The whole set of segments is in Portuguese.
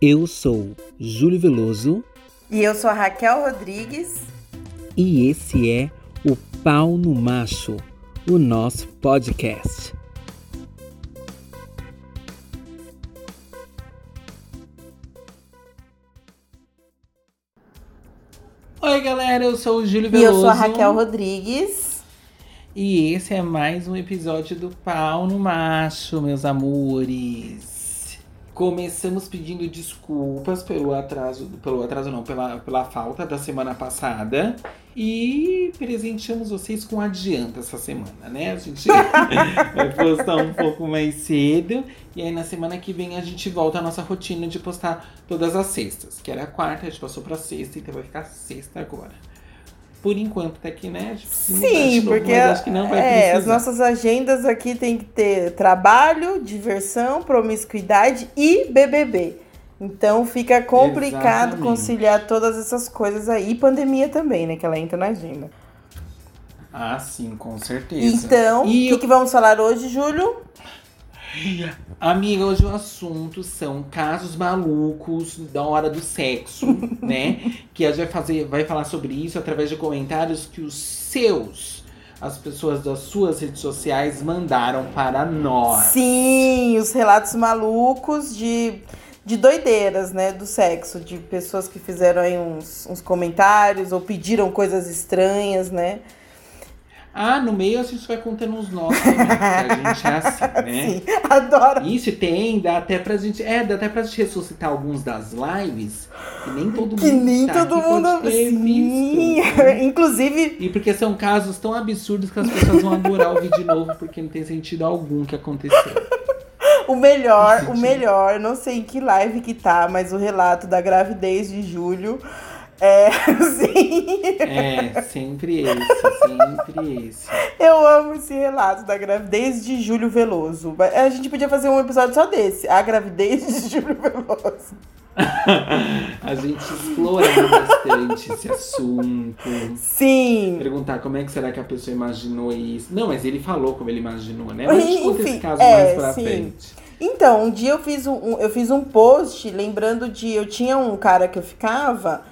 Eu sou Júlio Veloso. E eu sou a Raquel Rodrigues. E esse é o Pau no Macho, o nosso podcast. Oi, galera, eu sou o Júlio Veloso. E eu sou a Raquel Rodrigues. E esse é mais um episódio do Pau no Macho, meus amores. Começamos pedindo desculpas pelo atraso, pelo atraso não, pela, pela falta da semana passada. E presenteamos vocês com adianta essa semana, né? A gente vai postar um pouco mais cedo. E aí na semana que vem a gente volta à nossa rotina de postar todas as sextas. Que era a quarta, a gente passou pra sexta, então vai ficar sexta agora por enquanto tá aqui, né? Tipo, Sim, novo, porque acho que não vai é, as nossas agendas aqui tem que ter trabalho, diversão, promiscuidade e BBB. Então fica complicado Exatamente. conciliar todas essas coisas aí. E pandemia também, né? Que ela entra na agenda. Ah, sim, com certeza. Então, o que, eu... que vamos falar hoje, Júlio? Amiga, hoje o assunto são casos malucos da hora do sexo, né? Que a gente vai fazer, vai falar sobre isso através de comentários que os seus, as pessoas das suas redes sociais mandaram para nós. Sim, os relatos malucos de, de doideiras, né? Do sexo, de pessoas que fizeram aí uns, uns comentários ou pediram coisas estranhas, né? Ah, no meio a gente vai contando uns nossos também, a gente é assim, né? Sim, adoro. Isso tem, dá até pra gente. É, dá até pra gente ressuscitar alguns das lives. Que nem todo que mundo. Que nem tá todo mundo. Sim. Visto, né? Inclusive. E porque são casos tão absurdos que as pessoas vão adorar ouvir de novo, porque não tem sentido algum que aconteceu. O melhor, o melhor, não sei em que live que tá, mas o relato da gravidez de Júlio é, sim. É, sempre esse, sempre esse. Eu amo esse relato da gravidez de Júlio Veloso. A gente podia fazer um episódio só desse. A gravidez de Júlio Veloso. a gente explorar bastante esse assunto. Sim. Perguntar como é que será que a pessoa imaginou isso. Não, mas ele falou como ele imaginou, né? Mas a gente conta esse caso é, mais pra sim. frente. Então, um dia eu fiz um, eu fiz um post lembrando de. Eu tinha um cara que eu ficava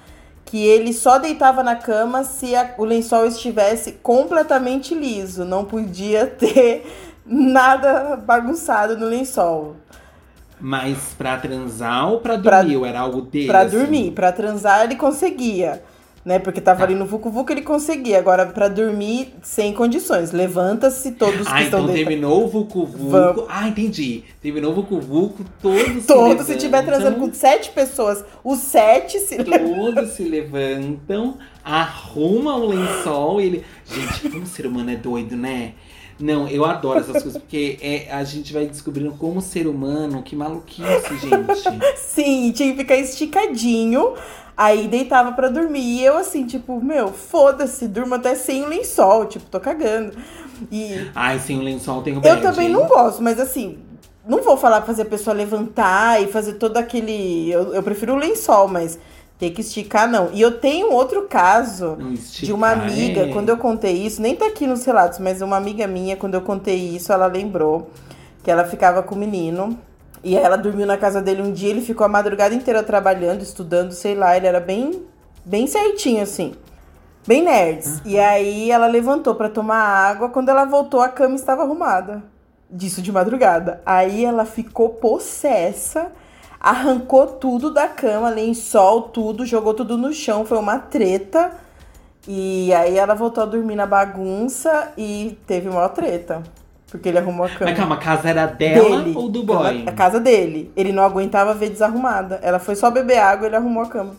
que ele só deitava na cama se a, o lençol estivesse completamente liso, não podia ter nada bagunçado no lençol. Mas para transar ou para dormir? Pra, ou era algo dele? Pra assim? dormir, para transar ele conseguia né? Porque tava ali no Vucu Vucu, ele conseguia. Agora, para dormir, sem condições. Levanta-se todos ah, que então estão terminou o Vucu Vucu. Vamos. Ah, entendi. Terminou o Vucu Vucu, todos Todos, se estiver transando com sete pessoas, os sete se Todos se levantam, arrumam o lençol e ele... Gente, como o ser humano é doido, né? Não, eu adoro essas coisas, porque é, a gente vai descobrindo como ser humano, que maluquice, gente. Sim, tinha que ficar esticadinho. Aí deitava para dormir. E eu assim, tipo, meu, foda-se, durmo até sem o lençol, tipo, tô cagando. E. Ai, sem o lençol tem o Eu também não gosto, mas assim, não vou falar pra fazer a pessoa levantar e fazer todo aquele. Eu, eu prefiro o lençol, mas ter que esticar, não. E eu tenho outro caso de uma amiga, é. quando eu contei isso, nem tá aqui nos relatos, mas uma amiga minha, quando eu contei isso, ela lembrou que ela ficava com o menino. E ela dormiu na casa dele um dia, ele ficou a madrugada inteira trabalhando, estudando, sei lá, ele era bem, bem certinho, assim. Bem nerds. Uhum. E aí ela levantou para tomar água, quando ela voltou, a cama estava arrumada. Disso de madrugada. Aí ela ficou possessa, arrancou tudo da cama, lençol, tudo, jogou tudo no chão, foi uma treta. E aí ela voltou a dormir na bagunça e teve uma treta. Porque ele arrumou a cama. Mas calma, a casa era dela dele. ou do boy? A casa dele. Ele não aguentava ver desarrumada. Ela foi só beber água e ele arrumou a cama.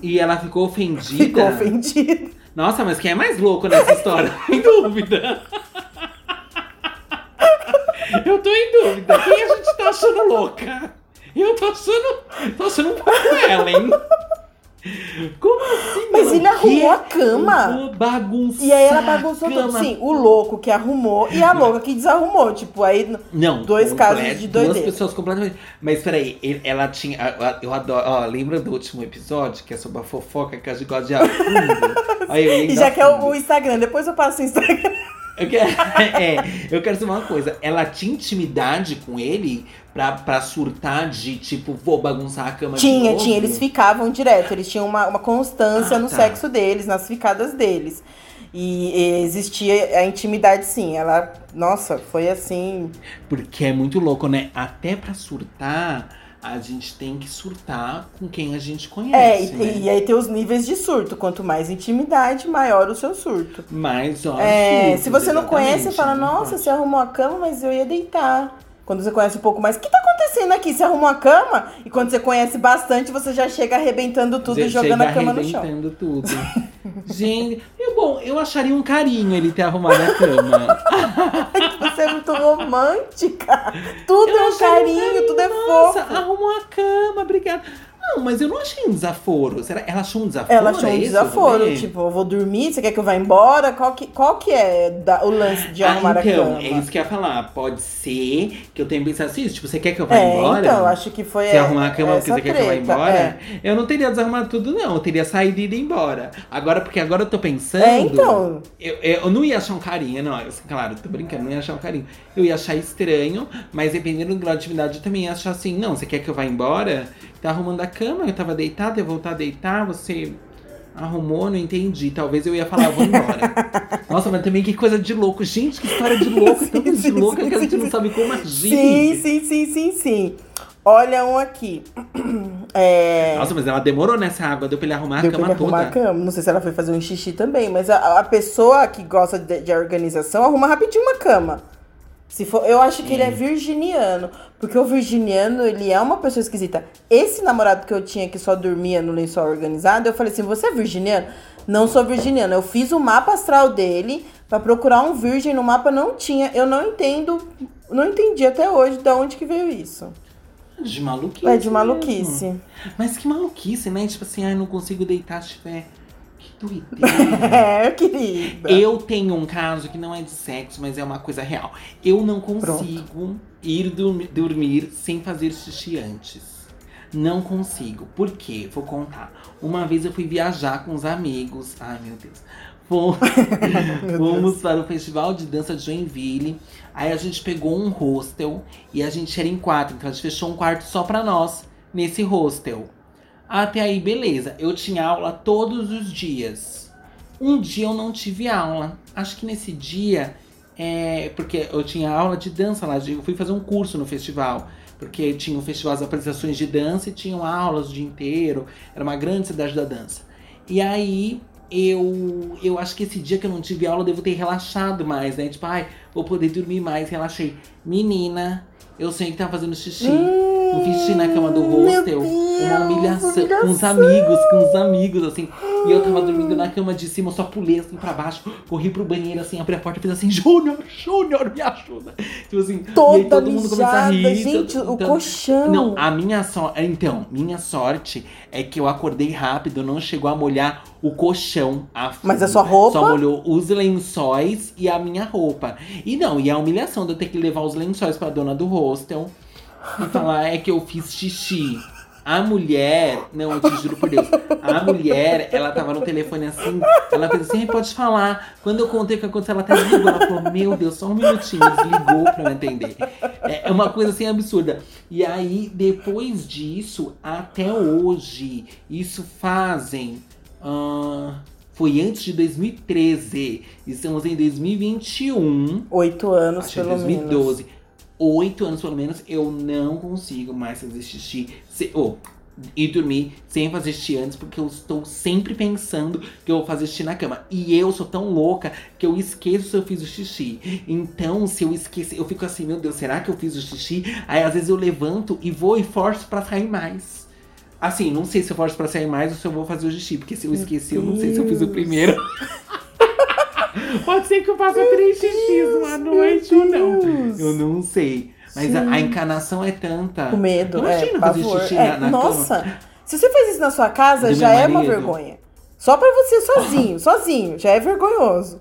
E ela ficou ofendida? Ficou ofendida. Nossa, mas quem é mais louco nessa história? em dúvida. Eu tô em dúvida. Quem a gente tá achando louca? Eu tô achando. Tô achando um pouco ela, hein? Como assim? Mas ele arrumou a cama. Bagunçar e aí ela bagunçou tudo. Sim, o louco que arrumou e a louca que desarrumou. Tipo, aí. Não. Dois casos de doideira. Duas pessoas completamente. Mas peraí, ela tinha. Eu adoro. Ó, lembra do último episódio que é sobre a fofoca que a gente gosta de a fundo? e já que é o Instagram, depois eu passo o Instagram. Eu quero, é, eu quero saber uma coisa. Ela tinha intimidade com ele pra, pra surtar de tipo, vou bagunçar a cama Tinha, de novo? tinha. Eles ficavam direto. Eles tinham uma, uma constância Ah, no tá. sexo deles, nas ficadas deles. E, e existia a intimidade, sim. Ela, nossa, foi assim. Porque é muito louco, né? Até pra surtar, a gente tem que surtar com quem a gente É, conhece, e, né? e aí tem os níveis de surto. Quanto mais intimidade, maior o seu surto. Mas, ó, É, surtos, se você não conhece, você fala, nossa, você arrumou a cama, mas eu ia deitar. Quando você conhece um pouco mais, o que tá acontecendo aqui? Você arrumou a cama? E quando você conhece bastante, você já chega arrebentando tudo e jogando a cama no chão. arrebentando tudo. Gente, eu, bom, eu acharia um carinho ele ter arrumado a cama. Você é muito romântica. Tudo Eu é um acharia carinho, tudo é Nossa, fofo. arrumou a cama, obrigada. Não, mas eu não achei um desaforo. Será? Ela achou um desaforo? Ela achou é um isso desaforo, tipo, eu vou dormir, você quer que eu vá embora? Qual que, qual que é da- o lance de Ah, arrumar então, a cama? é isso que eu ia falar. Pode ser que eu tenha pensado assim, tipo, você quer que eu vá É, embora? então, acho que foi Você arrumar a cama porque você quer que eu vá treta, embora? é. Eu não teria desarrumado tudo, não. Eu teria saído e ido embora. Agora, porque agora eu tô pensando. É, então. Eu, eu não ia achar um carinho, não. Assim, claro, tô brincando, não ia achar um carinho. Eu ia achar estranho, mas dependendo do grau de intimidade, eu também ia achar assim, não, você quer que eu vá embora? Tá arrumando a cama, eu tava deitada, eu voltar a deitar, você arrumou, não entendi. Talvez eu ia falar, vou embora. Nossa, mas também que coisa de louco. Gente, que história de louco, Sim, de sim, que a gente não sabe como agir. Sim, sim, sim, sim, sim. Olha um aqui. É... Nossa, mas ela demorou nessa água, deu pra ele arrumar Deu a pra cama ele arrumar toda. a cama. Não sei se ela foi fazer um xixi também, mas a, a pessoa que gosta de, de organização arruma rapidinho uma cama. Se for, eu acho que ele é virginiano. Porque o virginiano, ele é uma pessoa esquisita. Esse namorado que eu tinha que só dormia no lençol organizado, eu falei assim: você é virginiano? Não sou virginiano. Eu fiz o mapa astral dele pra procurar um virgem no mapa, não tinha. Eu não entendo, não entendi até hoje de onde que veio isso. De maluquice. É de mesmo. maluquice. Mas que maluquice, né? Tipo assim, ai, não consigo deitar se tiver. Que doideira. É, querida. Eu tenho um caso que não é de sexo, mas é uma coisa real. Eu não consigo ir dur- dormir sem fazer xixi antes. Não consigo. Por quê? Vou contar. Uma vez eu fui viajar com os amigos. Ai, meu Deus. Fomos, fomos para o Festival de Dança de Joinville. Aí a gente pegou um hostel e a gente era em quatro. Então a gente fechou um quarto só pra nós nesse hostel. Até aí, beleza. Eu tinha aula todos os dias. Um dia eu não tive aula. Acho que nesse dia, é, porque eu tinha aula de dança lá. Eu fui fazer um curso no festival. Porque tinha o festival das apresentações de dança e tinham aulas o dia inteiro. Era uma grande cidade da dança. E aí, eu, eu acho que esse dia que eu não tive aula, eu devo ter relaxado mais, né? Tipo, ai, vou poder dormir mais. Relaxei. Menina, eu sei que tava fazendo xixi. Eu fiz xixi na cama do hostel. uma humilhação. Com os humilhação. amigos, com os amigos, assim. E eu tava dormindo na cama de cima, eu só pulei assim pra baixo, corri pro banheiro, assim, abri a porta e fiz assim, Júnior, Júnior, me ajuda. Tipo assim, e aí Toda todo mundo começa a mijada, rir. gente, todo- o então- colchão. Não, a minha sorte. Então, minha sorte é que eu acordei rápido, não chegou a molhar o colchão. A Mas a fundo. sua roupa? Só molhou os lençóis e a minha roupa. E não, e a humilhação de eu ter que levar os lençóis pra dona do hostel e falar é que eu fiz xixi. A mulher, não, eu te juro por Deus, a mulher, ela tava no telefone assim, ela fez assim, "Ai, pode falar. Quando eu contei o que aconteceu, ela até desligou. Ela falou, meu Deus, só um minutinho, desligou pra eu entender. É é uma coisa assim absurda. E aí, depois disso, até hoje, isso fazem. ah, foi antes de 2013. Estamos em 2021. Oito anos, Acho é pelo 2012. Oito anos pelo menos, eu não consigo mais fazer xixi. Se, oh, e dormir sem fazer xixi antes, porque eu estou sempre pensando que eu vou fazer xixi na cama. E eu sou tão louca que eu esqueço se eu fiz o xixi. Então, se eu esquecer, eu fico assim, meu Deus, será que eu fiz o xixi? Aí às vezes eu levanto e vou e forço pra sair mais. Assim, não sei se eu forço pra sair mais ou se eu vou fazer o xixi, porque se eu esqueci, eu não sei se eu fiz o primeiro. Pode ser que eu faça três xixis uma noite ou não. Deus. Eu não sei. Mas a, a encanação é tanta. O medo, Imagina é, fazer pavor. xixi É, na, na nossa, cama. se você faz isso na sua casa, Do já é uma vergonha. Só pra você sozinho, sozinho, já é vergonhoso.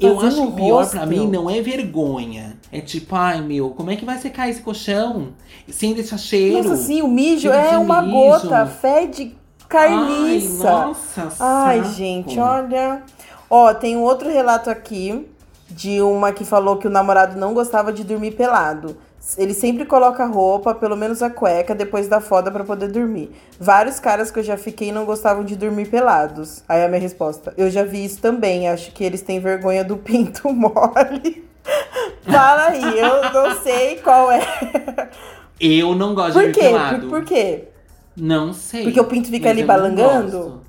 Eu Fazer acho que o pior hostel. pra mim não é vergonha. É tipo, ai meu, como é que vai secar esse colchão? Sem deixar cheiro. Nossa, sim, o mijo é uma mijo. gota, fede carniça. Ai, nossa, Ai, saco. gente, olha. Ó, tem um outro relato aqui de uma que falou que o namorado não gostava de dormir pelado. Ele sempre coloca roupa, pelo menos a cueca, depois da foda para poder dormir. Vários caras que eu já fiquei não gostavam de dormir pelados. Aí a minha resposta: Eu já vi isso também. Acho que eles têm vergonha do pinto mole. Fala aí, eu não sei qual é. Eu não gosto por de dormir pelado. Por, por quê? Não sei. Porque o pinto fica ali balangando?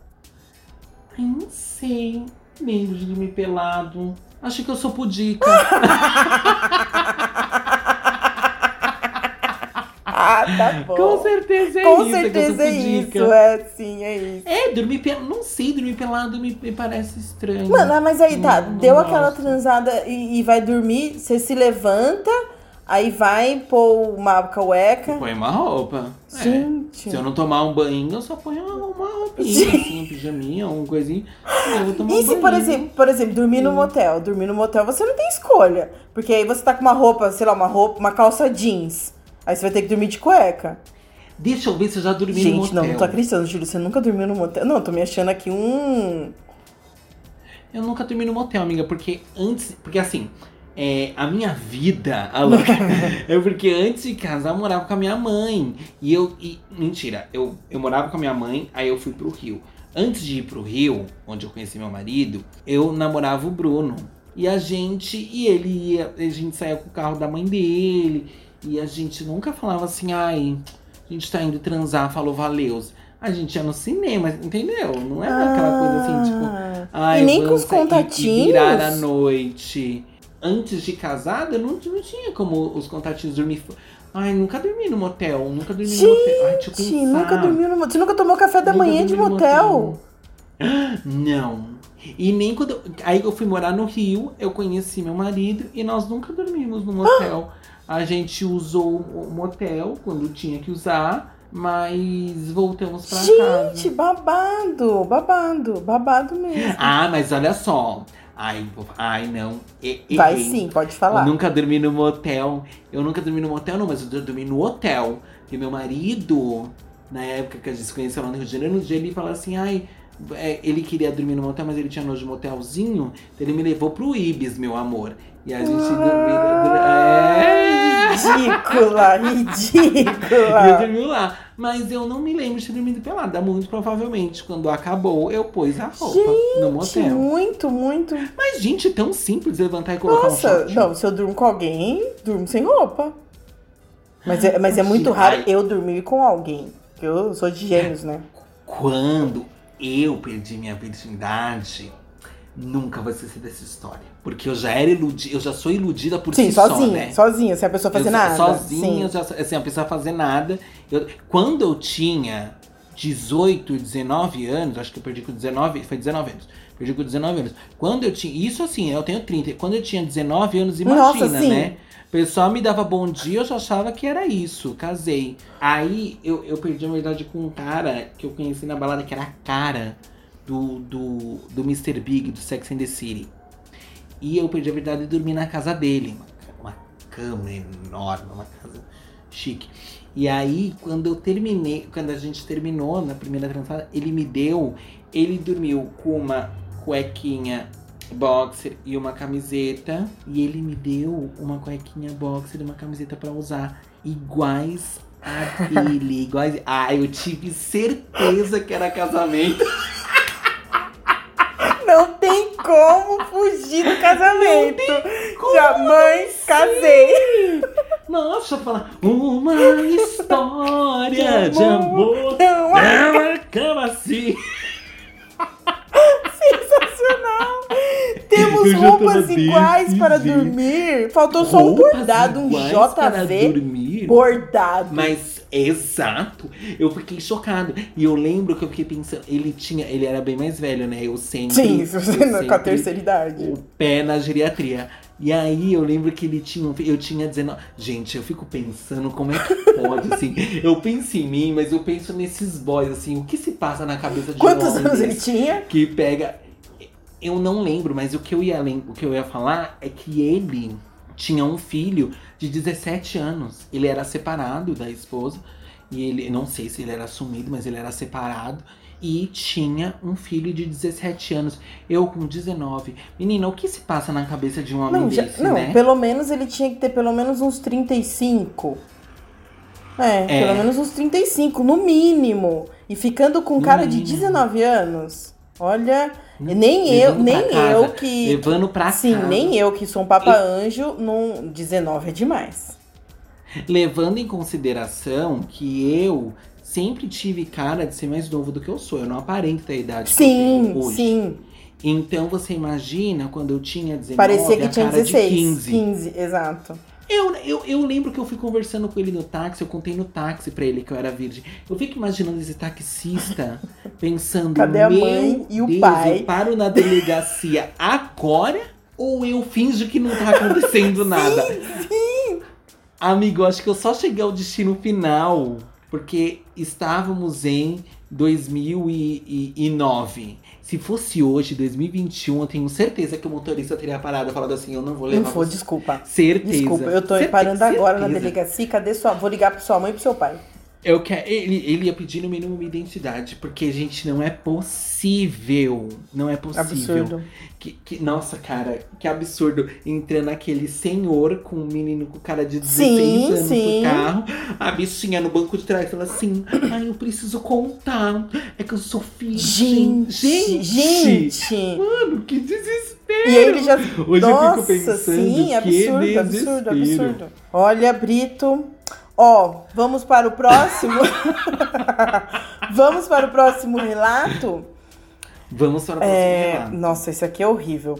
Ai, não sei. Lembro de dormir pelado. Acho que eu sou pudica. ah, tá bom. Com certeza é Com isso. Com certeza é isso, é sim, é isso. É, dormir pelado. Não sei, dormir pelado me, me parece estranho. Mano, mas aí tá, não, deu não aquela transada e, e vai dormir, você se levanta Aí vai pôr uma cueca. Põe uma roupa. Gente. É. Se eu não tomar um banho, eu só ponho uma, uma roupinha, assim, um pijaminha, um coisinho. Eu vou tomar e um se, banho. por exemplo, por exemplo, dormir no motel? Dormir no motel você não tem escolha. Porque aí você tá com uma roupa, sei lá, uma roupa, uma calça jeans. Aí você vai ter que dormir de cueca. Deixa eu ver se eu já dormi Gente, no motel. Gente, não, não tô acreditando, Júlio. Você nunca dormiu no motel? Não, tô me achando aqui um. Eu nunca dormi no motel, amiga, porque antes. Porque assim, é, a minha vida, é porque antes de casar eu morava com a minha mãe. E eu. E, mentira, eu, eu morava com a minha mãe, aí eu fui pro Rio. Antes de ir pro Rio, onde eu conheci meu marido, eu namorava o Bruno. E a gente. E ele ia. A gente saía com o carro da mãe dele. E a gente nunca falava assim, ai, a gente tá indo transar, falou valeus. A gente ia no cinema, entendeu? Não era ah, aquela coisa assim, tipo. Ai, e nem com os contatinhos. E, e virar a noite antes de casada, não, não tinha como os contatinhos dormir. Ai, nunca dormi no motel, nunca dormi Gente, no motel. Ai, deixa eu pensar. nunca dormiu no motel. Você nunca tomou café da nunca manhã de motel? motel? Não. E nem quando. Aí eu fui morar no Rio, eu conheci meu marido e nós nunca dormimos no motel. A gente usou o motel quando tinha que usar, mas voltamos pra gente, casa. Gente, babado, babado, babado mesmo. Ah, mas olha só. Ai, ai não. E, Vai sim, pode falar. Eu nunca dormi no motel. Eu nunca dormi no motel, não, mas eu dormi no hotel. E meu marido, na época que a gente se conheceu lá no Rio de Janeiro, no dia ele falou assim, ai. É, ele queria dormir no motel, mas ele tinha nojo de motelzinho. Então ele me levou pro Ibis, meu amor. E a gente dormiu. É... Ridícula, ridícula. Eu dormi lá. Mas eu não me lembro de ter dormido pelada. Muito provavelmente, quando acabou, eu pus a roupa gente, no motel. Muito, muito. Mas, gente, tão simples levantar e colocar Nossa, um short. não, se eu durmo com alguém, durmo sem roupa. Mas é, mas é muito raro eu dormir com alguém. Eu sou de gêmeos, né? Quando eu perdi minha virgindade, nunca vai ser dessa história. Porque eu já era iludida, eu já sou iludida por Sim, si sozinha, só, né? sozinha, sem a pessoa fazer eu, nada. Sozinha, já, assim, a pessoa fazer nada. Eu, quando eu tinha 18, 19 anos, acho que eu perdi com 19, foi 19 anos. Perdi com 19 anos. Quando eu tinha, isso assim, eu tenho 30. Quando eu tinha 19 anos, imagina, Nossa, né? O pessoal me dava bom dia, eu já achava que era isso, casei. Aí eu, eu perdi a verdade com um cara que eu conheci na balada, que era a cara do, do, do Mr. Big, do Sex and the City. E eu perdi a verdade e dormi na casa dele. Uma, uma cama enorme, uma casa chique. E aí, quando eu terminei, quando a gente terminou na primeira transada, ele me deu, ele dormiu com uma cuequinha boxer e uma camiseta. E ele me deu uma cuequinha boxer e uma camiseta para usar iguais a dele. iguais. Ah, eu tive certeza que era casamento. Como fugir do casamento. Jamais casei. Nossa, falar uma história de amor. Não, não acaba assim. Sensacional! Temos roupas iguais para dormir. Faltou só um bordado, um JV bordado. Mas exato. Eu fiquei chocado. E eu lembro que eu fiquei pensando, ele tinha, ele era bem mais velho, né? Eu sempre Sim, eu sempre, com a terceira idade. O pé na geriatria. E aí eu lembro que ele tinha. Eu tinha 19. Gente, eu fico pensando como é que pode, assim. Eu penso em mim, mas eu penso nesses boys, assim, o que se passa na cabeça de Quantos anos ele tinha? Que pega. Eu não lembro, mas o que eu ia o que eu ia falar é que ele tinha um filho de 17 anos. Ele era separado da esposa. E ele, não sei se ele era assumido, mas ele era separado. E tinha um filho de 17 anos. Eu com 19. Menina, o que se passa na cabeça de um homem não, desse, não, né? pelo menos ele tinha que ter pelo menos uns 35. É, é, pelo menos uns 35, no mínimo. E ficando com um cara de 19 anos. Olha, nem eu, nem eu que. Levando pra sim, casa. nem eu que sou um papa anjo, num 19 é demais. Levando em consideração que eu sempre tive cara de ser mais novo do que eu sou. Eu não aparento ter a idade sim, que eu tenho hoje. Sim. Então você imagina quando eu tinha 19, Parecia que tinha 16, de 15. 15, exato. Eu, eu, eu lembro que eu fui conversando com ele no táxi, eu contei no táxi pra ele que eu era virgem. Eu fico imaginando esse taxista pensando, Cadê a mãe e o Deus, pai? eu paro na delegacia agora ou eu finjo que não tá acontecendo nada? Sim, sim. Amigo, acho que eu só cheguei ao destino final porque estávamos em 2009. Se fosse hoje, 2021, eu tenho certeza que o motorista teria parado e falado assim: eu não vou levar. Não vou, você. desculpa. Certeza. Desculpa, eu tô certeza, parando agora certeza. na delegacia. Cadê sua. Vou ligar pra sua mãe e pro seu pai. Eu quero, ele, ele ia pedir no mínimo uma identidade, porque, gente, não é possível. Não é possível. Absurdo. Que, que, nossa, cara, que absurdo. Entrando aquele senhor com um menino com cara de 16 Sim, anos sim. no carro, a bichinha no banco de trás fala assim: Ai, eu preciso contar. É que eu sou filha. Gente, gente, gente. Mano, que desespero. E ele já. Hoje Nossa, eu fico pensando sim, absurdo, absurdo, absurdo. Olha, Brito. Ó, vamos para o próximo. vamos para o próximo relato. Vamos para o próximo É, relato. Nossa, esse aqui é horrível.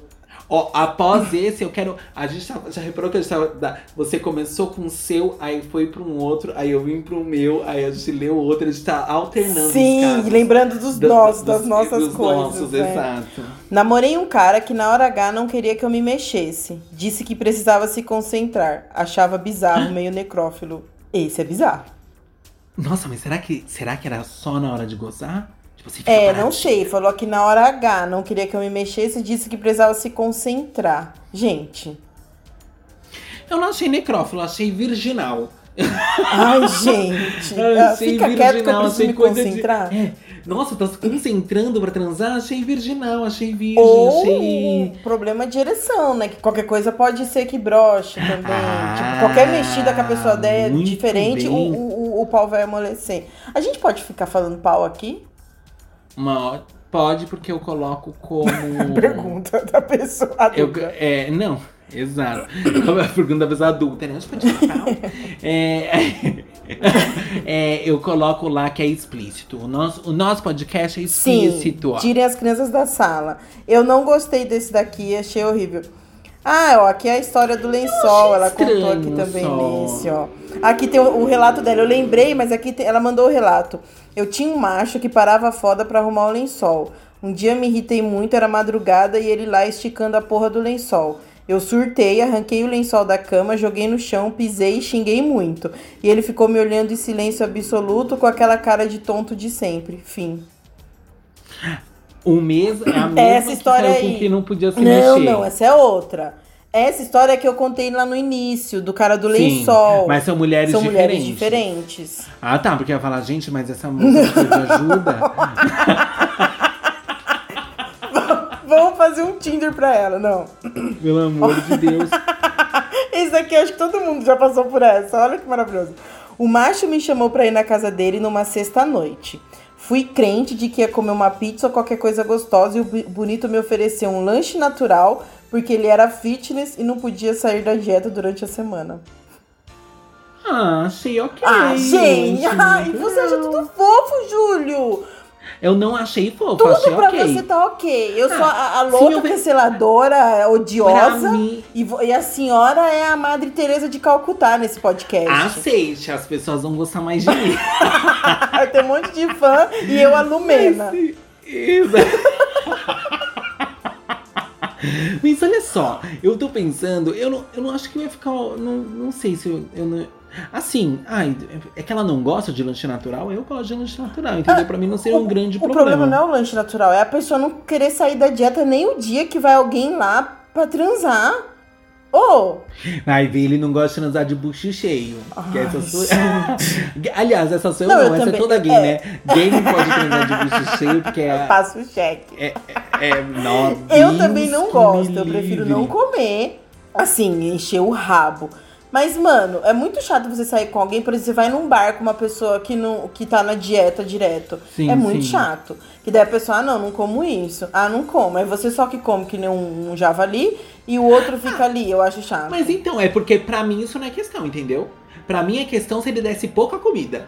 Ó, após esse, eu quero. A gente já, já reparou que a gente tava. Você começou com o seu, aí foi pra um outro, aí eu vim pro meu, aí a gente leu o outro, a gente tá alternando. os Sim, lembrando dos Da- nossos, dos- das nossas dos coisas. nossos, né? exato. Namorei um cara que na hora H não queria que eu me mexesse. Disse que precisava se concentrar. Achava bizarro, meio necrófilo. Esse é bizarro. Nossa, mas será que, será que era só na hora de gozar? Tipo, você fica É, não sei. Falou que na hora H não queria que eu me mexesse. Disse que precisava se concentrar. Gente. Eu não achei necrófilo, achei virginal. Ai, gente. Achei Fica quieto que eu virginal, preciso me coisa de- concentrar. É. Nossa, tá se concentrando pra transar? Achei virginal, achei virgem, Ou achei. problema de ereção, né? Que qualquer coisa pode ser que broche também. Ah, tipo, qualquer mexida que a pessoa der é diferente, o, o, o pau vai amolecer. A gente pode ficar falando pau aqui? Uma... Pode, porque eu coloco como. Pergunta da pessoa Eu, adulta. é, não, exato. A pergunta da pessoa adulta, né? Acho que pode falar. é, é, eu coloco lá que é explícito. O nosso, o nosso podcast é explícito. Sim, tirem as crianças da sala. Eu não gostei desse daqui, achei horrível. Ah, ó, aqui é a história do lençol. Ela contou aqui também só. nesse, ó. Aqui tem o, o relato dela. Eu lembrei, mas aqui tem- ela mandou o relato. Eu tinha um macho que parava foda pra arrumar o lençol. Um dia me irritei muito, era madrugada e ele lá esticando a porra do lençol. Eu surtei, arranquei o lençol da cama, joguei no chão, pisei e xinguei muito. E ele ficou me olhando em silêncio absoluto com aquela cara de tonto de sempre. Fim. O mesmo, é a mesma Essa história que aí. com que não podia se Não, mexer. não, essa é outra. Essa história que eu contei lá no início, do cara do Sim, lençol. mas são mulheres São mulheres diferentes. diferentes. Ah, Ah, tá, porque eu ia falar, gente, mas essa música de ajuda. Vamos fazer um Tinder pra ela, não. Pelo amor de Deus. Esse aqui eu acho que todo mundo já passou por essa. Olha que maravilhoso. O macho me chamou pra ir na casa dele numa sexta-noite. Fui crente de que ia comer uma pizza ou qualquer coisa gostosa e o bonito me ofereceu um lanche natural porque ele era fitness e não podia sair da dieta durante a semana. Ah, achei ok. Ah, gente! Ai, você acha tudo fofo, Júlio! Eu não achei fofo, Tudo achei pra ok. você tá ok. Eu sou a, a louca ver- canceladora, odiosa. Mim- E, e a senhora é a Madre Teresa de Calcutá nesse podcast. Aceite, as pessoas vão gostar mais de mim. Tem um monte de fã e eu a Lumena. Exato. Mas olha só, eu tô pensando, eu não, eu não acho que vai ficar. Não, não sei se eu, eu não. Assim, ai, é que ela não gosta de lanche natural, eu gosto de lanche natural, entendeu? Pra mim não seria um grande o problema. problema não é o lanche natural, é a pessoa não querer sair da dieta nem o dia que vai alguém lá pra transar. Oh. Vai ver, ele não gosta de transar de bucho cheio. Ai, essa sua... Aliás, essa sou eu não, não essa é também. é toda gay, é. né? Gay não pode transar de bucho cheio porque é. Eu passo o cheque. É, é, é nossa, Eu também não gosto, eu prefiro não comer. Assim, encher o rabo. Mas, mano, é muito chato você sair com alguém, por exemplo, você vai num bar com uma pessoa que, não, que tá na dieta direto. Sim, é muito sim. chato. Que daí a pessoa, ah, não, não como isso. Ah, não como. Aí você só que come que nem um, um javali e o outro fica ali. Eu acho chato. Mas então, é porque pra mim isso não é questão, entendeu? Pra mim é questão se ele desse pouca comida.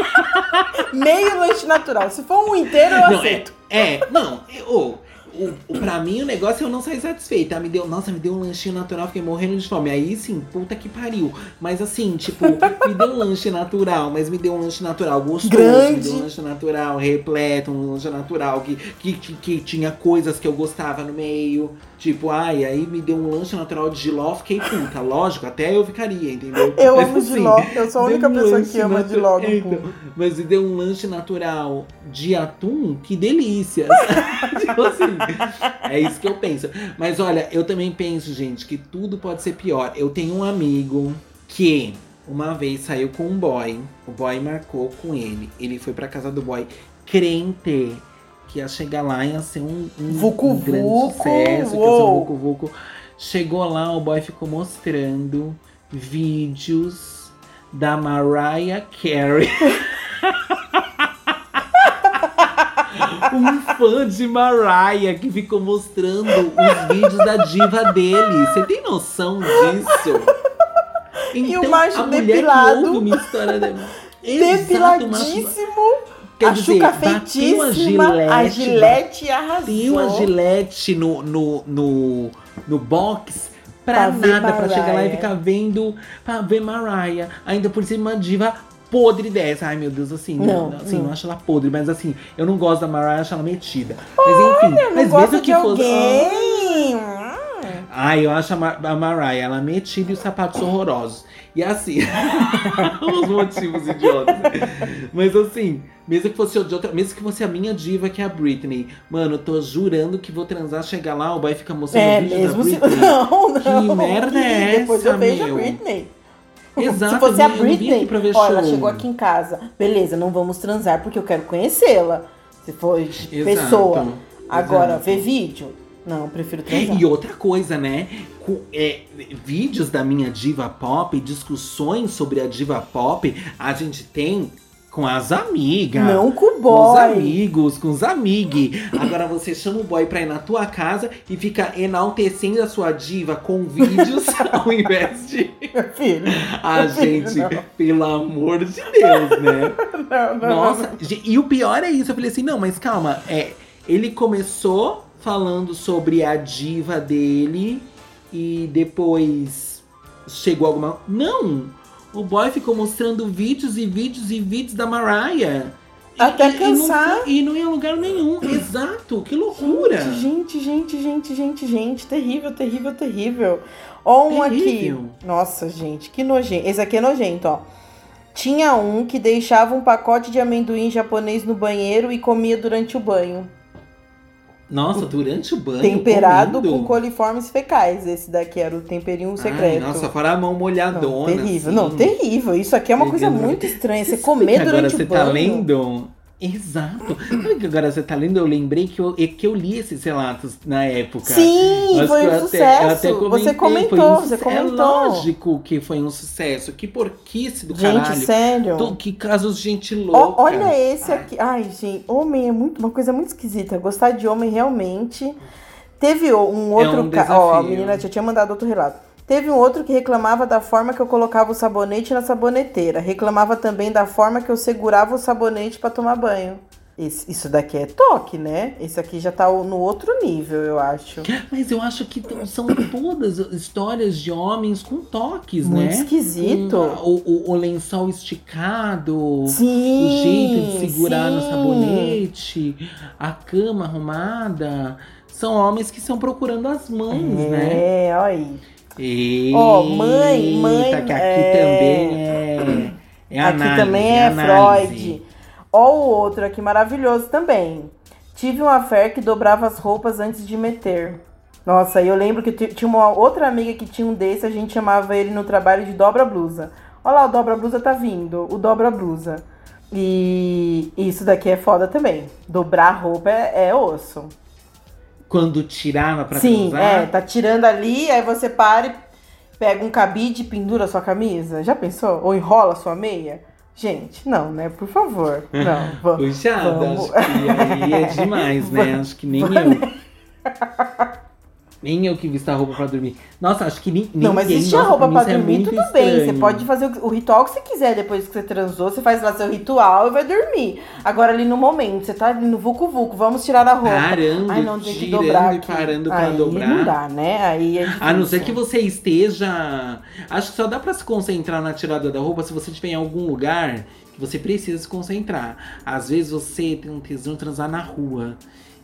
Meio lanche natural. Se for um inteiro, eu não, é, aceito. É, é não. Eu, o, o, pra mim o negócio é eu não sair satisfeita. Me deu, nossa, me deu um lanchinho natural, fiquei morrendo de fome. Aí sim, puta que pariu. Mas assim, tipo, me deu um lanche natural, mas me deu um lanche natural gostoso. Grande. Me deu um lanche natural, repleto, um lanche natural que, que, que, que tinha coisas que eu gostava no meio. Tipo, ai, aí me deu um lanche natural de giló, fiquei puta. Lógico, até eu ficaria, entendeu? Eu mas, amo assim, giló, eu sou a única pessoa que ama natu... giló no então, Mas me deu um lanche natural de atum, que delícia. tipo assim, é isso que eu penso. Mas olha, eu também penso, gente, que tudo pode ser pior. Eu tenho um amigo que uma vez saiu com um boy. O boy marcou com ele. Ele foi pra casa do boy crente que ia chegar lá e ia ser um, um, Vucu um grande Vucu, sucesso, que ia ser um Vucu Vucu. Chegou lá, o boy ficou mostrando vídeos da Mariah Carey. um fã de Mariah que ficou mostrando os vídeos da diva dele. Você tem noção disso? Então, e o então, macho a mulher depilado. Que ouve uma história de... Depiladíssimo. Quer a dizer, Chuca feitíssima, a gilete, a gilete arrasou. Bateu a gilete no, no, no, no box pra, pra nada, pra chegar lá e ficar vendo, pra ver Mariah. Ainda por cima, diva podre dessa. Ai, meu Deus, assim, não, assim, não. não acho ela podre, mas assim, eu não gosto da Mariah, acho ela metida. Mas enfim, Olha, mas mesmo que fosse. Alguém. Ai, eu acho a, Mar a Mariah, ela metida e os sapatos horrorosos. E assim, os motivos idiotas. Mas assim, mesmo que fosse de outra, mesmo que fosse a minha diva, que é a Britney. Mano, eu tô jurando que vou transar, chegar lá, o boy fica mostrando é, o vídeo mesmo da Britney. Se... Não, não. Que merda é essa, Depois eu vejo a Britney. Exato, Se fosse a Britney, ela chegou aqui em casa. Beleza, não vamos transar porque eu quero conhecê-la. Se for Exato. pessoa. Agora, Exato. ver vídeo, não, eu prefiro transar. E outra coisa, né? Com, é, vídeos da minha diva pop, discussões sobre a diva pop, a gente tem com as amigas. Não com o boy. Com os amigos, com os amigos. Agora você chama o boy pra ir na tua casa e fica enaltecendo a sua diva com vídeos ao invés de. Meu filho. A meu gente, filho, pelo amor de Deus, né? Não, não. Nossa, não. e o pior é isso. Eu falei assim: não, mas calma. É, ele começou falando sobre a diva dele e depois chegou alguma. Não! O boy ficou mostrando vídeos e vídeos e vídeos da Mariah. Até e, cansar. E não, e não ia lugar nenhum. Exato, que loucura. Gente, gente, gente, gente, gente. Terrível, terrível, terrível. Ó, um terrível. aqui. Nossa, gente, que nojento. Esse aqui é nojento, ó. Tinha um que deixava um pacote de amendoim japonês no banheiro e comia durante o banho. Nossa, durante o banho. Temperado comendo? com coliformes fecais. Esse daqui era o temperinho secreto. Ai, nossa, fora a mão molhadona. Não, terrível. Assim. Não, terrível. Isso aqui é uma coisa muito estranha. Você comer durante o banho. Agora você tá lendo Exato. Sabe que agora você tá lendo? Eu lembrei que eu, que eu li esses relatos na época. Sim, foi um sucesso. Até, comentei, você comentou, um, você é comentou. É lógico que foi um sucesso. Que porquice do gente, caralho. sério? Tô, que casos de gente louca. O, olha esse aqui. Ai, gente, homem é muito, uma coisa muito esquisita. Gostar de homem realmente. Teve um outro é um caso. Ó, a menina já tinha mandado outro relato. Teve um outro que reclamava da forma que eu colocava o sabonete na saboneteira. Reclamava também da forma que eu segurava o sabonete para tomar banho. Esse, isso daqui é toque, né? Esse aqui já tá no outro nível, eu acho. Mas eu acho que são todas histórias de homens com toques, Muito né? Muito esquisito. o, o, o, lençol esticado, sim, o jeito de segurar sim. no sabonete, a cama arrumada. São homens que estão procurando as mães, é, né? É, olha aí. Ó, oh, mãe, mãe. que aqui é... também é. é aqui análise, também é Freud. Ó, o outro aqui maravilhoso também. Tive uma fé que dobrava as roupas antes de meter. Nossa, eu lembro que tinha uma outra amiga que tinha um desse, a gente chamava ele no trabalho de dobra blusa. Olha lá, o dobra blusa tá vindo, o dobra blusa. E isso daqui é foda também. Dobrar roupa é, é osso. Quando tirava pra Sim, é, tá tirando ali, aí você para e pega um cabide e pendura a sua camisa. Já pensou? Ou enrola a sua meia? Gente, não, né? Por favor. Não. Vamos, Puxada, vamos. acho que aí é demais, né? Acho que nem eu. Nem eu que visto a roupa pra dormir. Nossa, acho que nem, Não, mas existe a roupa pra é dormir, é tudo estranho. bem. Você pode fazer o, ritual que você quiser depois que você transou. Você faz lá seu ritual e vai dormir. Agora, ali no momento, você tá ali no vucu vucu, vamos tirar a roupa. Parando, Ai, não, tem que dobrar e parando pra Aí dobrar. não dá, né? Aí é A não ser que você esteja... Acho que só dá pra se concentrar na tirada da roupa se você estiver em algum lugar que você precisa se concentrar. Às vezes você tem um tesão de transar na rua.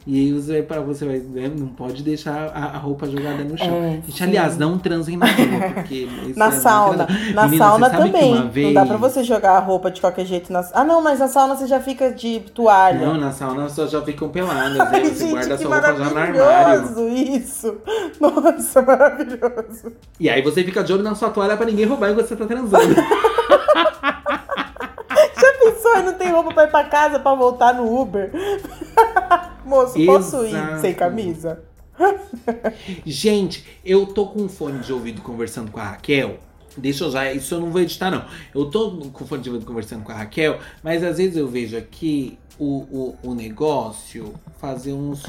E aí você vai, você vai, né, não pode deixar a, a, roupa jogada no chão. É, Gente, aliás, não transem na rua, porque na é sauna, na Menina, sauna também. Vez... Não dá pra você jogar a roupa de qualquer jeito na Ah, não, mas na sauna você já fica de toalha. Não, na sauna você já ficam peladas, Ai, você gente, guarda a sua roupa já no armário. isso. Nossa, maravilhoso. E aí você fica de olho na sua toalha pra ninguém roubar enquanto você tá transando. já pensou? Não tem roupa pra ir pra casa pra voltar no Uber. Moço, Exato. posso ir sem camisa? Gente, eu tô com um fone de ouvido conversando com a Raquel. Deixa eu já. Isso eu não vou editar, não. Eu tô com fone de ouvido conversando com a Raquel, mas às vezes eu vejo aqui o, o, o negócio fazer uns.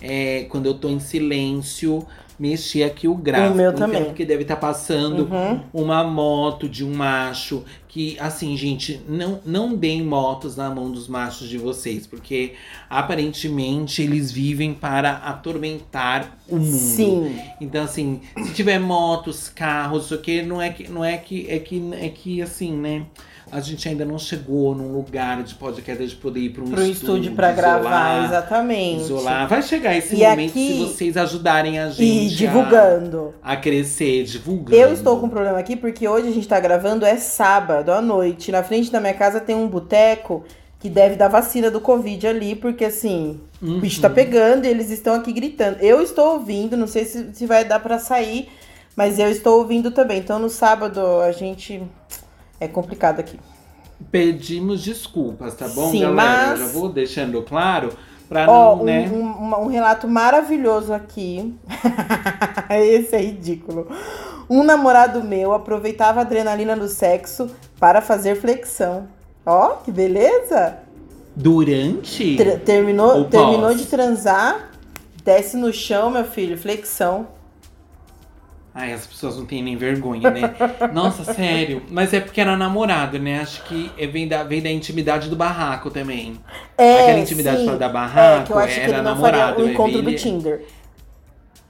É, quando eu tô em silêncio, mexer aqui o gráfico. O meu também. Porque deve estar tá passando uhum. uma moto de um macho. Que, assim, gente, não, não deem motos na mão dos machos de vocês. Porque aparentemente eles vivem para atormentar o mundo. Sim. Então, assim, se tiver motos, carros, isso aqui, não é que. Não é que. É que, é que assim, né? a gente ainda não chegou num lugar de podcast de poder ir para um Pro estúdio, estúdio para gravar, exatamente. Isolar. Vai chegar esse e momento aqui, se vocês ajudarem a gente. Divulgando. A, crescer, divulgando. Eu estou com um problema aqui porque hoje a gente está gravando, é sábado à noite. Na frente da minha casa tem um boteco que deve dar vacina do Covid ali, porque assim, uhum. o bicho tá uhum. pegando e eles estão aqui gritando. Eu estou ouvindo, não sei se, se vai dar para sair, mas eu estou ouvindo também. Então no sábado a gente é complicado aqui. Pedimos desculpas, tá bom, Sim, galera? Mas... Eu já vou deixando claro pra não, oh, né? Um, um, um relato maravilhoso aqui. Esse é ridículo. Um namorado meu aproveitava a adrenalina do sexo para fazer flexão. Ó, oh, que beleza! Durante? Ter terminou, terminou de transar, desce no chão, meu filho, flexão. Ai, as pessoas não têm nem vergonha, né? Nossa, sério. Mas é porque era namorado, né? Acho que é, vem da, vem da intimidade do barraco também. É, Aquela intimidade sim. da barraco é, que eu acho era que ele não namorado. Faria o encontro ele... do Tinder.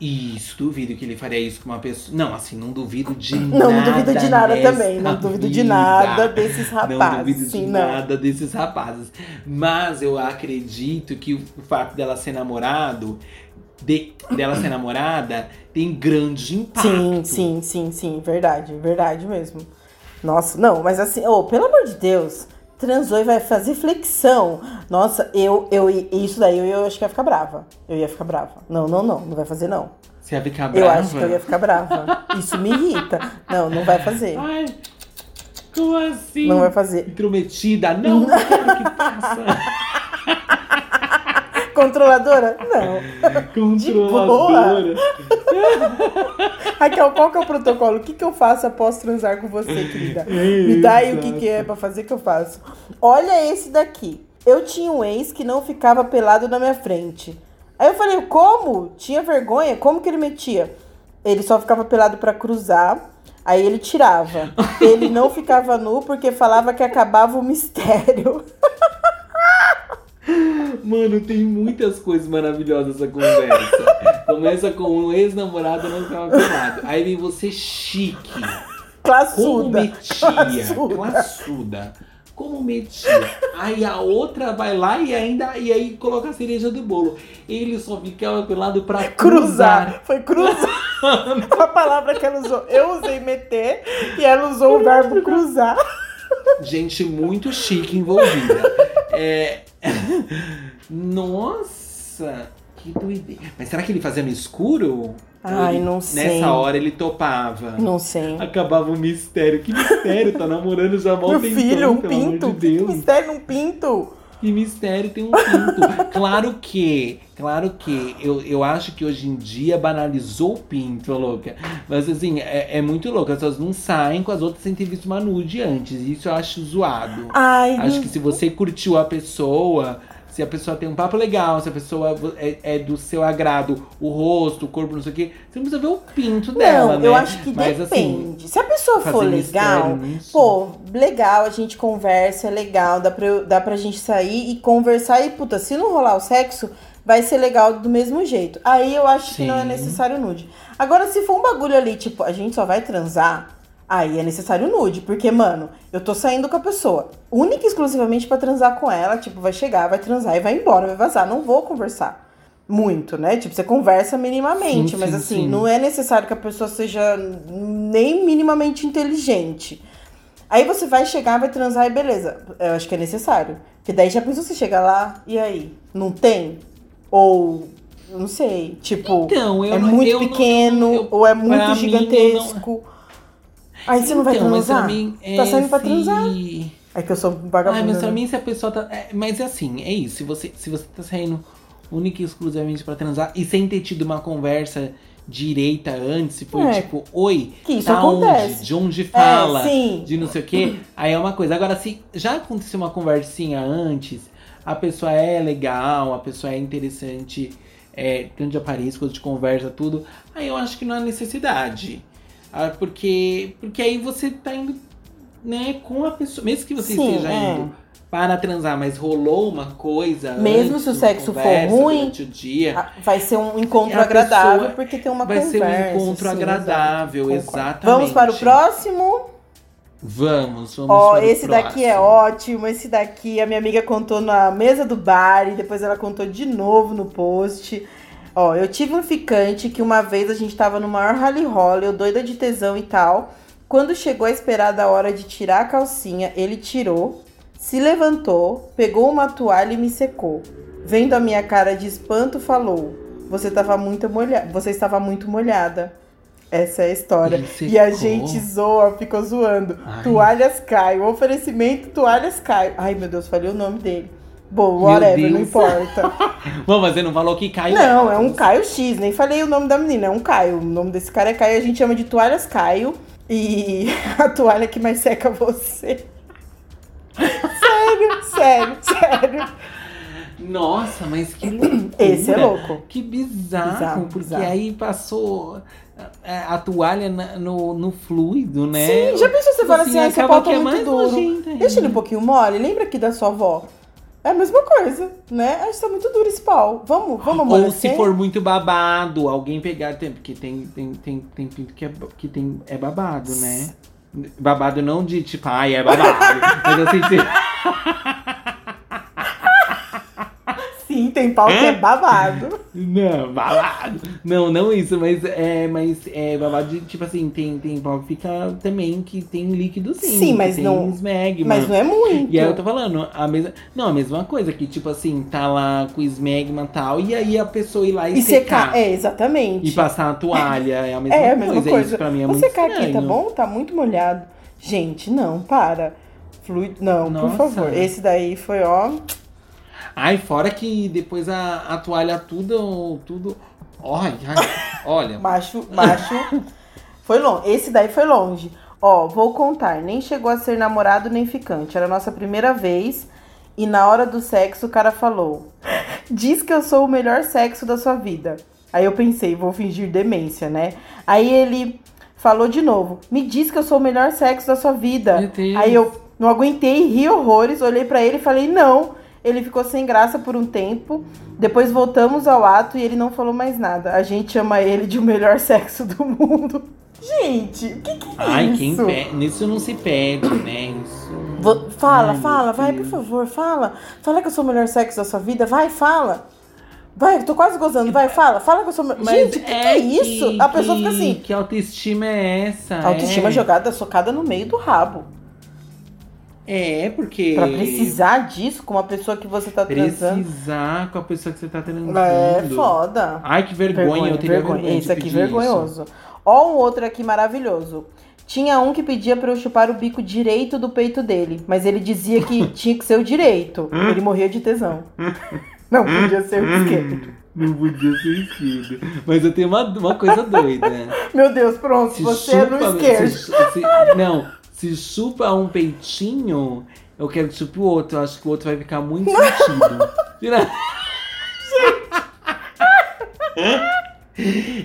Isso, duvido que ele faria isso com uma pessoa. Não, assim, não duvido de não, nada. Não duvido de nada também. Não duvido vida. de nada desses rapazes. Não duvido sim, de não. nada desses rapazes. Mas eu acredito que o fato dela ser namorado de, dela ser namorada tem grande impacto. Sim, sim, sim, sim. Verdade, verdade mesmo. Nossa, não, mas assim, oh, pelo amor de Deus, transou e vai fazer flexão. Nossa, eu, eu, isso daí eu, eu acho que ia ficar brava. Eu ia ficar brava. Não, não, não, não vai fazer não. Você ia ficar brava? Eu acho que eu ia ficar brava. Isso me irrita. Não, não vai fazer. Ai, como assim? Não vai fazer. Intrometida? Não, não quero que faça. Controladora? Não. Controladora. Raquel, qual que é o protocolo? O que, que eu faço após transar com você, querida? Me dá aí o que, que é pra fazer que eu faço. Olha esse daqui. Eu tinha um ex que não ficava pelado na minha frente. Aí eu falei, como? Tinha vergonha? Como que ele metia? Ele só ficava pelado para cruzar. Aí ele tirava. Ele não ficava nu porque falava que acabava o mistério. Mano, tem muitas coisas maravilhosas essa conversa. Começa com um ex-namorado não estava pelado. Aí vem você chique. Classuda. Como metia. Classuda. Classuda. Como metia. Aí a outra vai lá e ainda e aí coloca a cereja do bolo. Ele só ficava pelado pra cruzar. cruzar. Foi cruzar. a palavra que ela usou. Eu usei meter e ela usou o verbo cruzar. Gente muito chique envolvida. É... Nossa! que doideira. Mas será que ele fazia no escuro? Ai, ele, não sei. Nessa hora ele topava. Não sei. Acabava o mistério. Que mistério? Tá namorando já mal Meu filho, um pinto? de Deus. Que mistério num pinto? Que mistério tem um pinto. claro que, claro que, eu, eu acho que hoje em dia banalizou o pinto, louca. Mas assim, é, é muito louco. As pessoas não saem com as outras sem ter visto uma nude antes. Isso eu acho zoado. Ai, Acho que se você curtiu a pessoa, se a pessoa tem um papo legal, se a pessoa é, é do seu agrado, o rosto, o corpo, não sei o quê, você não precisa ver o pinto dela, não, né? eu acho que Mas, assim, depende. Se a pessoa for legal, pô, legal, a gente conversa, é legal, dá pra, dá pra gente sair e conversar e, puta, se não rolar o sexo, vai ser legal do mesmo jeito. Aí eu acho que não é Sim. necessário nude. Agora, se for um bagulho ali, tipo, a gente só vai transar, aí é necessário nude. Porque, mano, eu tô saindo com a pessoa, única e exclusivamente pra transar com ela, tipo, vai chegar, vai transar e vai embora, vai vazar. Não vou conversar muito, né? Tipo, você conversa minimamente, Sim, mas sim, assim, sim. não é necessário que a pessoa seja nem minimamente inteligente. Aí você vai chegar, vai transar e beleza. Eu acho que é necessário. Porque daí já pensou você chega lá e aí? Não tem? Ou, não sei, tipo, Então, eu é não- muito não- pequeno eu- ou é muito gigantesco. Aí você não vai Então, mas transar? pra mim, Tá é saindo pra se- transar. É que eu sou vagabunda. Ai, mas pra né? mim, se a pessoa tá. é, mas é assim, é isso. Se você, se você tá saindo única e exclusivamente pra transar e sem ter tido uma conversa direita antes, se foi É, tipo, oi, que isso tá acontece. onde? De onde fala? É, sim. De não sei o quê. Aí é uma coisa. Agora, se já aconteceu uma conversinha antes, a pessoa é legal, a pessoa é interessante, é, tanto de aparência quanto de conversa, tudo, aí eu acho que não há necessidade. Ah, porque, porque aí você tá indo né, com a pessoa. Mesmo que você Sim, esteja é. indo para transar, mas rolou uma coisa. Mesmo antes, se o sexo for conversa ruim, durante o dia. Vai ser um encontro agradável, porque tem uma vai conversa. ser um encontro sim, agradável, exatamente. Vamos para o próximo? Vamos, vamos Ó, para o esse daqui é ótimo. Esse daqui a minha amiga contou na mesa do bar e depois ela contou de novo no post. Ó, eu tive um ficante que uma vez a gente tava no maior rally roll, eu doida de tesão e tal. Quando chegou a esperada hora de tirar a calcinha, ele tirou, se levantou, pegou uma toalha e me secou. Vendo a minha cara de espanto, falou: "Você tava muito molhada, você estava muito molhada". Essa é a história. E a gente zoa, ficou zoando. Ai. Toalhas Caio. Oferecimento Toalhas Caio. Ai, meu Deus, falei o nome dele. Bom, Meu whatever, não importa. Vamos, mas você não falou que caiu. Não, é um Caio X, nem falei o nome da menina, é um Caio. O nome desse cara é Caio, a gente chama de Toalhas Caio. E a toalha que mais seca você. sério, sério, sério. Nossa, mas que loucura. Esse é louco. Que bizarro, Bizarro, porque bizarro. aí passou a, a toalha na- no, no fluido, né? Sim, já pensou você fala assim, ai, seu acaba pau tá que é muito duro. Deixa ele um pouquinho mole, lembra aqui da sua avó? É a mesma coisa, né? Acho que tá muito duro esse pau. Vamos, vamos Ou amolecer? se for muito babado, alguém pegar. Tem, porque tem, tem, tem, tem pinto que, é, que tem, é babado, né? Babado não de tipo, ai, é babado. mas assim, Sim, tem pau que é babado. Não, babado. Não, não isso, mas é, mas é babado de tipo assim, tem, tem pau fica também que tem líquido sim. Sim, mas tem não- Smegma. Mas não é muito. E aí eu tô falando, a mesma. Não, a mesma coisa, que tipo assim, tá lá com esmegma e tal, e aí a pessoa ir lá e, E secar. secar. É, exatamente. E passar a toalha, é a mesma é, a coisa. mesma coisa. Isso pra mim é Vou muito secar aqui, tá estranho. bom? Tá muito molhado. Gente, não, para. Fluido. Não, Nossa. por favor. Esse daí foi, ó. Ai, fora que depois a, a toalha tudo. tudo. Ai, ai, olha. Macho, macho. foi longe. Esse daí foi longe. Ó, vou contar. Nem chegou a ser namorado nem ficante. Era a nossa primeira vez. E na hora do sexo o cara falou: Diz que eu sou o melhor sexo da sua vida. Aí eu pensei, vou fingir demência, né? Aí ele falou de novo: Me diz que eu sou o melhor sexo da sua vida. Aí eu não aguentei, ri horrores, olhei pra ele e falei: Não. Ele ficou sem graça por um tempo. Depois voltamos ao ato e ele não falou mais nada. A gente chama ele de o melhor sexo do mundo. Gente, o que, que é Ai, isso? quem pede. Nisso não se pede, né? Isso. Vo- Fala, Ai, fala, vai, por favor, fala. Fala que eu sou o melhor sexo da sua vida, vai, fala. Vai, eu tô quase gozando, vai, fala. Fala que eu sou o melhor. Gente, o que, que é isso? A pessoa fica assim. Que autoestima é essa? Autoestima é. jogada, socada no meio do rabo. É, porque. Pra precisar disso com uma pessoa que você tá transando. Precisar com a pessoa que você tá transando. É foda. Ai, que vergonha, vergonha eu teria vergonha. vergonha Isso aqui vergonhoso. Isso. Ó, um outro aqui maravilhoso. Tinha um que pedia para eu chupar o bico direito do peito dele, mas ele dizia que tinha que ser o direito. Ele morria de tesão. Não podia ser o esquerdo. Não podia ser esquerdo. Mas eu tenho uma, uma coisa doida. Meu Deus, pronto, você chupa, é no esquerdo. Se, não, se chupa um peitinho, eu quero que chupe o outro. Eu acho que o outro vai ficar muito sentido.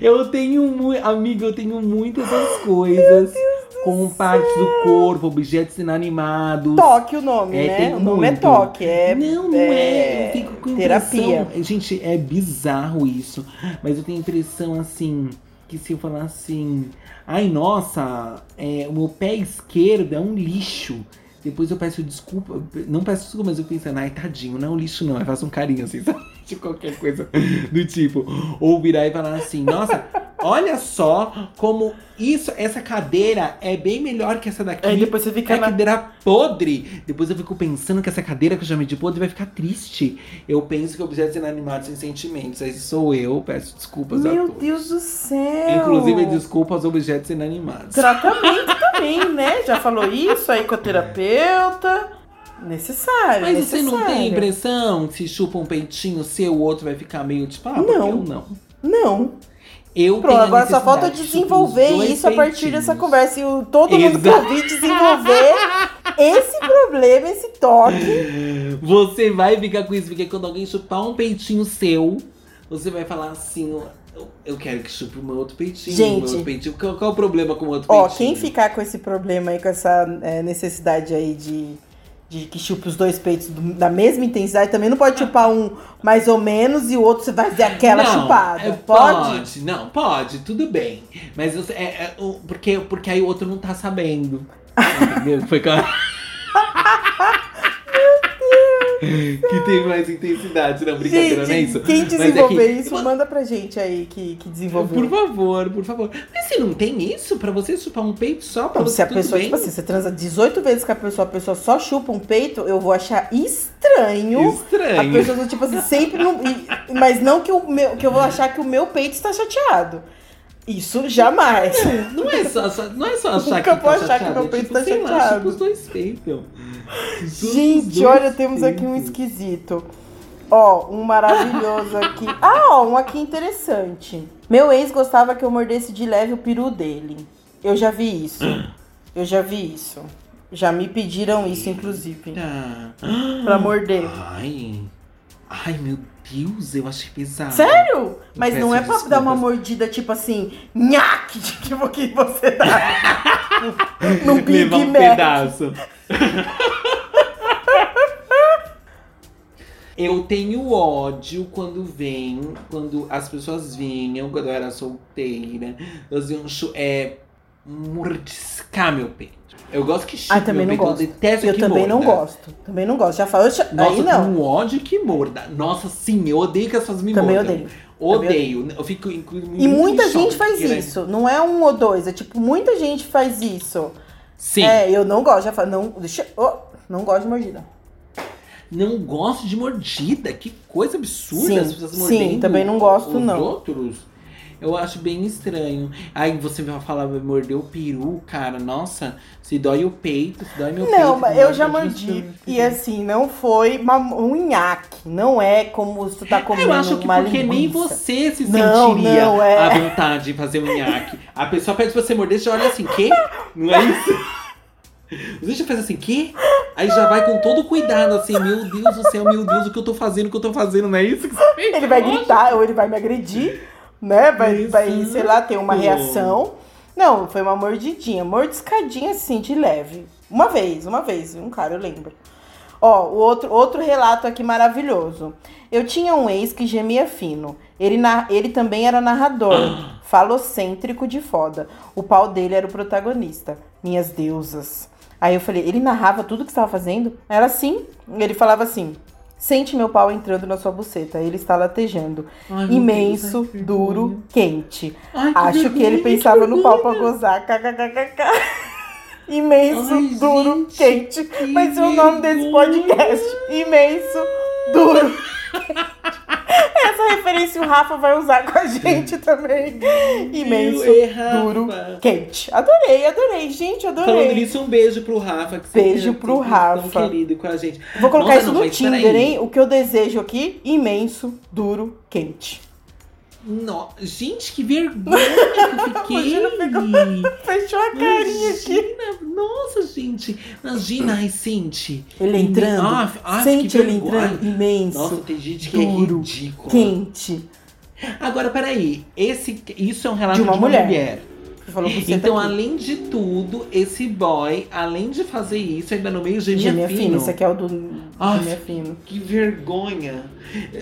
Eu tenho muito. Amiga, eu tenho muitas essas coisas. Com partes do corpo, objetos inanimados. Toque o nome, é, né? O nome é toque. É, não, não é. é. Eu fico com terapia. Impressão. Gente, é bizarro isso. Mas eu tenho a impressão assim. Que se eu falar assim. Ai, nossa, é, o meu pé esquerdo é um lixo. Depois eu peço desculpa. Não peço desculpa, mas eu penso, ai, tadinho, não é um lixo, não. Eu faço um carinho assim, sabe? De qualquer coisa do tipo. Ou virar e falar assim, nossa, olha só como isso, essa cadeira é bem melhor que essa daqui. Aí depois você fica. É na... cadeira podre. Depois eu fico pensando que essa cadeira que eu já me de podre vai ficar triste. Eu penso que objetos inanimados sem sentimentos. Aí sou eu, peço desculpas Meu a todos. Deus do céu. Inclusive, desculpa aos objetos inanimados. Tratamento também, né? Já falou isso aí com a terapeuta. Necessário. Mas necessário. você não tem impressão que se chupa um peitinho seu, o outro vai ficar meio tipo, ah, não. não? Não. Eu Pronto, agora só falta desenvolver isso a partir dessa conversa. E o, todo mundo que ouvir desenvolver esse problema, esse toque. Você vai ficar com isso, porque quando alguém chupar um peitinho seu, você vai falar assim: eu quero que chupe o meu outro peitinho. Gente, outro peitinho. Qual, qual, é o problema com o outro ó, peitinho? Ó, quem ficar com esse problema aí, com essa é, necessidade aí de, de que chupe os dois peitos do, da mesma intensidade, também não pode chupar um mais ou menos e o outro você vai fazer aquela não, chupada. É, pode? pode? Não, pode, tudo bem. Mas é, é, porque, porque aí o outro não tá sabendo. Entendeu? Foi a... que tem mais intensidade. Não, brincadeira, gente, não é isso? Quem desenvolver é que... isso, manda pra gente aí que, que desenvolveu. Por favor, por favor. Mas se não tem isso, pra você chupar um peito só, pra você, se a pessoa, bem? tipo assim, você transa 18 vezes com a pessoa, a pessoa só chupa um peito, eu vou achar estranho. Estranho. A pessoa, tipo assim, sempre. Não, mas não que, o meu, que eu vou achar que o meu peito está chateado. Isso jamais. Não é só, só não é só achar Nunca que tá achar chateado, que meu peito é, tipo, tá chateado. Lá, os dois peitos. Gente, olha, temos aqui um esquisito. Ó, um maravilhoso aqui. Ah, ó, um aqui interessante. Meu ex gostava que eu mordesse de leve o peru dele. Eu já vi isso. Eu já vi isso. Já me pediram isso, inclusive. Ah. Pra morder. Ai. Ai, meu Deus, eu achei pesado. Sério? Mas não é pra desculpas. dar uma mordida tipo assim, nhaque, tipo que você dá no, no Big Levar um Mac. pedaço. Eu tenho ódio quando vem, quando as pessoas vinham, quando eu era solteira, elas iam é, mordiscar meu peito. Eu gosto que xingue ah, também não gosto. Eu detesto eu que também morda. não gosto. Também não gosto. Já falou, Nossa, aí não. um ódio que morda. Nossa, sim, eu odeio que as pessoas me também mordam. Odeio. Odeio. Odeio. Eu fico E muita gente faz isso. Não é um ou dois. É tipo, muita gente faz isso. Sim. É, eu não gosto. Já falo, não, deixa, oh, não gosto de mordida. Não gosto de mordida. Que coisa absurda sim, as pessoas mordendo. Sim, também não gosto, os não. outros. Eu acho bem estranho. Aí você vai falar, vai morder o peru, cara. Nossa, se dói o peito, se dói meu não, peito. Não, eu já mordi. E assim, não foi uma, um nhaque. Não é como se tu tá comendo Eu acho que uma porque linguiça. nem você se não, sentiria não, é... à vontade de fazer um nhaque. A pessoa pede pra você morder, você olha assim, quê? Não é isso? Você já faz assim, quê? Aí já vai com todo cuidado, assim, meu Deus do céu, meu Deus, o que eu tô fazendo, o que eu tô fazendo, não é isso que você fez? Ele vai gritar ou ele vai me agredir né? Vai, vai, sei lá, ter uma reação. Não, foi uma mordidinha, mordiscadinha assim, de leve. Uma vez, uma vez, um cara, eu lembro. Ó, o outro, outro relato aqui maravilhoso. Eu tinha um ex que gemia fino. Ele, na, ele também era narrador, falocêntrico de foda. O pau dele era o protagonista. Minhas deusas. Aí eu falei, ele narrava tudo que estava fazendo? Era assim. Ele falava assim: Sente meu pau entrando na sua buceta. Ele está latejando. Ai, Imenso, Deus, duro, quente. Ai, que Acho vergonha, que ele pensava que no pau pra gozar. KKKKK. Imenso, Ai, duro, gente, quente. Vai ser o nome desse podcast. Imenso, duro. Essa referência o Rafa vai usar com a gente também. Imenso, duro, quente. Adorei, adorei. Gente, adorei. Falando isso, um beijo pro Rafa. Que beijo pro Rafa. Tão querido com a gente. Vou colocar Nossa, isso no Tinder, hein? O que eu desejo aqui, imenso, duro, quente. No... Gente, que vergonha que eu fiquei. Fechou a carinha imagina, aqui. Nossa, gente. Imagina, ai, sente. Ele entrando. Ah, ah, sente ele entrando. Imenso. Nossa, tem gente que é duro, é ridículo. Quente. Agora, peraí. Esse, isso é um relato de uma, de uma mulher. mulher. então, tá além de tudo, esse boy, além de fazer isso, ainda no meio gemia, gemia fino. fino. Esse aqui é o do ah, gemia fino. Que vergonha.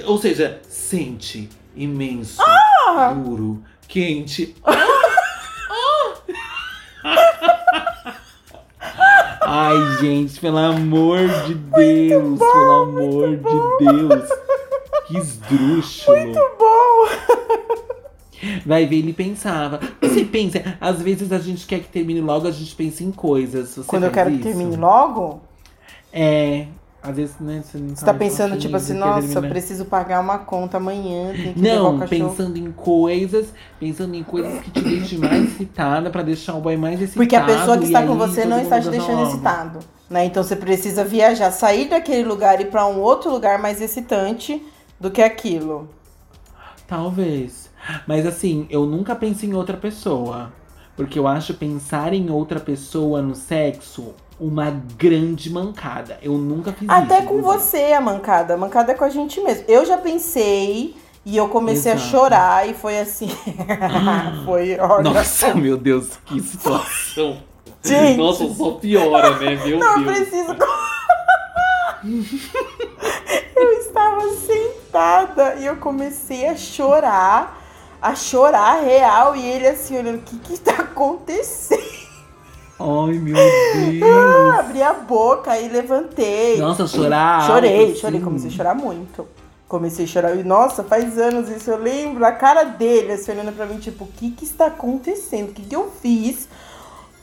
Ou seja, sente imenso, ah! duro, quente. Ai, gente, pelo amor de Deus, bom, pelo amor de Deus. Que esdrúxulo. Muito bom. Vai ver, ele pensava. Você pensa, às vezes a gente quer que termine logo, a gente pensa em coisas. Você Quando eu quero isso? que termine logo? É, às vezes, né, você não Você tá pensando, tipo assim, nossa, eu preciso pagar uma conta amanhã, tem que Não, pensando em coisas, pensando em coisas que te deixem mais excitada para deixar o boy mais excitado. Porque a pessoa que está com você não está te deixando logo. excitado. Né? Então você precisa viajar, sair daquele lugar e ir para um outro lugar mais excitante do que aquilo. Talvez. Mas assim, eu nunca pensei em outra pessoa. Porque eu acho pensar em outra pessoa no sexo uma grande mancada. Eu nunca fiz Até isso. Até com você a mancada. A mancada é com a gente mesmo. Eu já pensei e eu comecei Exato. a chorar e foi assim. foi. Olha. Nossa, meu Deus, que situação. Gente. Nossa, só piora, né? Meu não Deus. preciso. eu estava sentada e eu comecei a chorar a chorar real e ele assim olhando, o que que tá acontecendo? Ai, meu Deus. Ah, abri a boca e levantei. Nossa, chorar. Chorei, assim. chorei, comecei a chorar muito. Comecei a chorar. E, nossa, faz anos isso. Eu lembro a cara dele, assim, olhando pra mim, tipo, o que que está acontecendo? O que que eu fiz?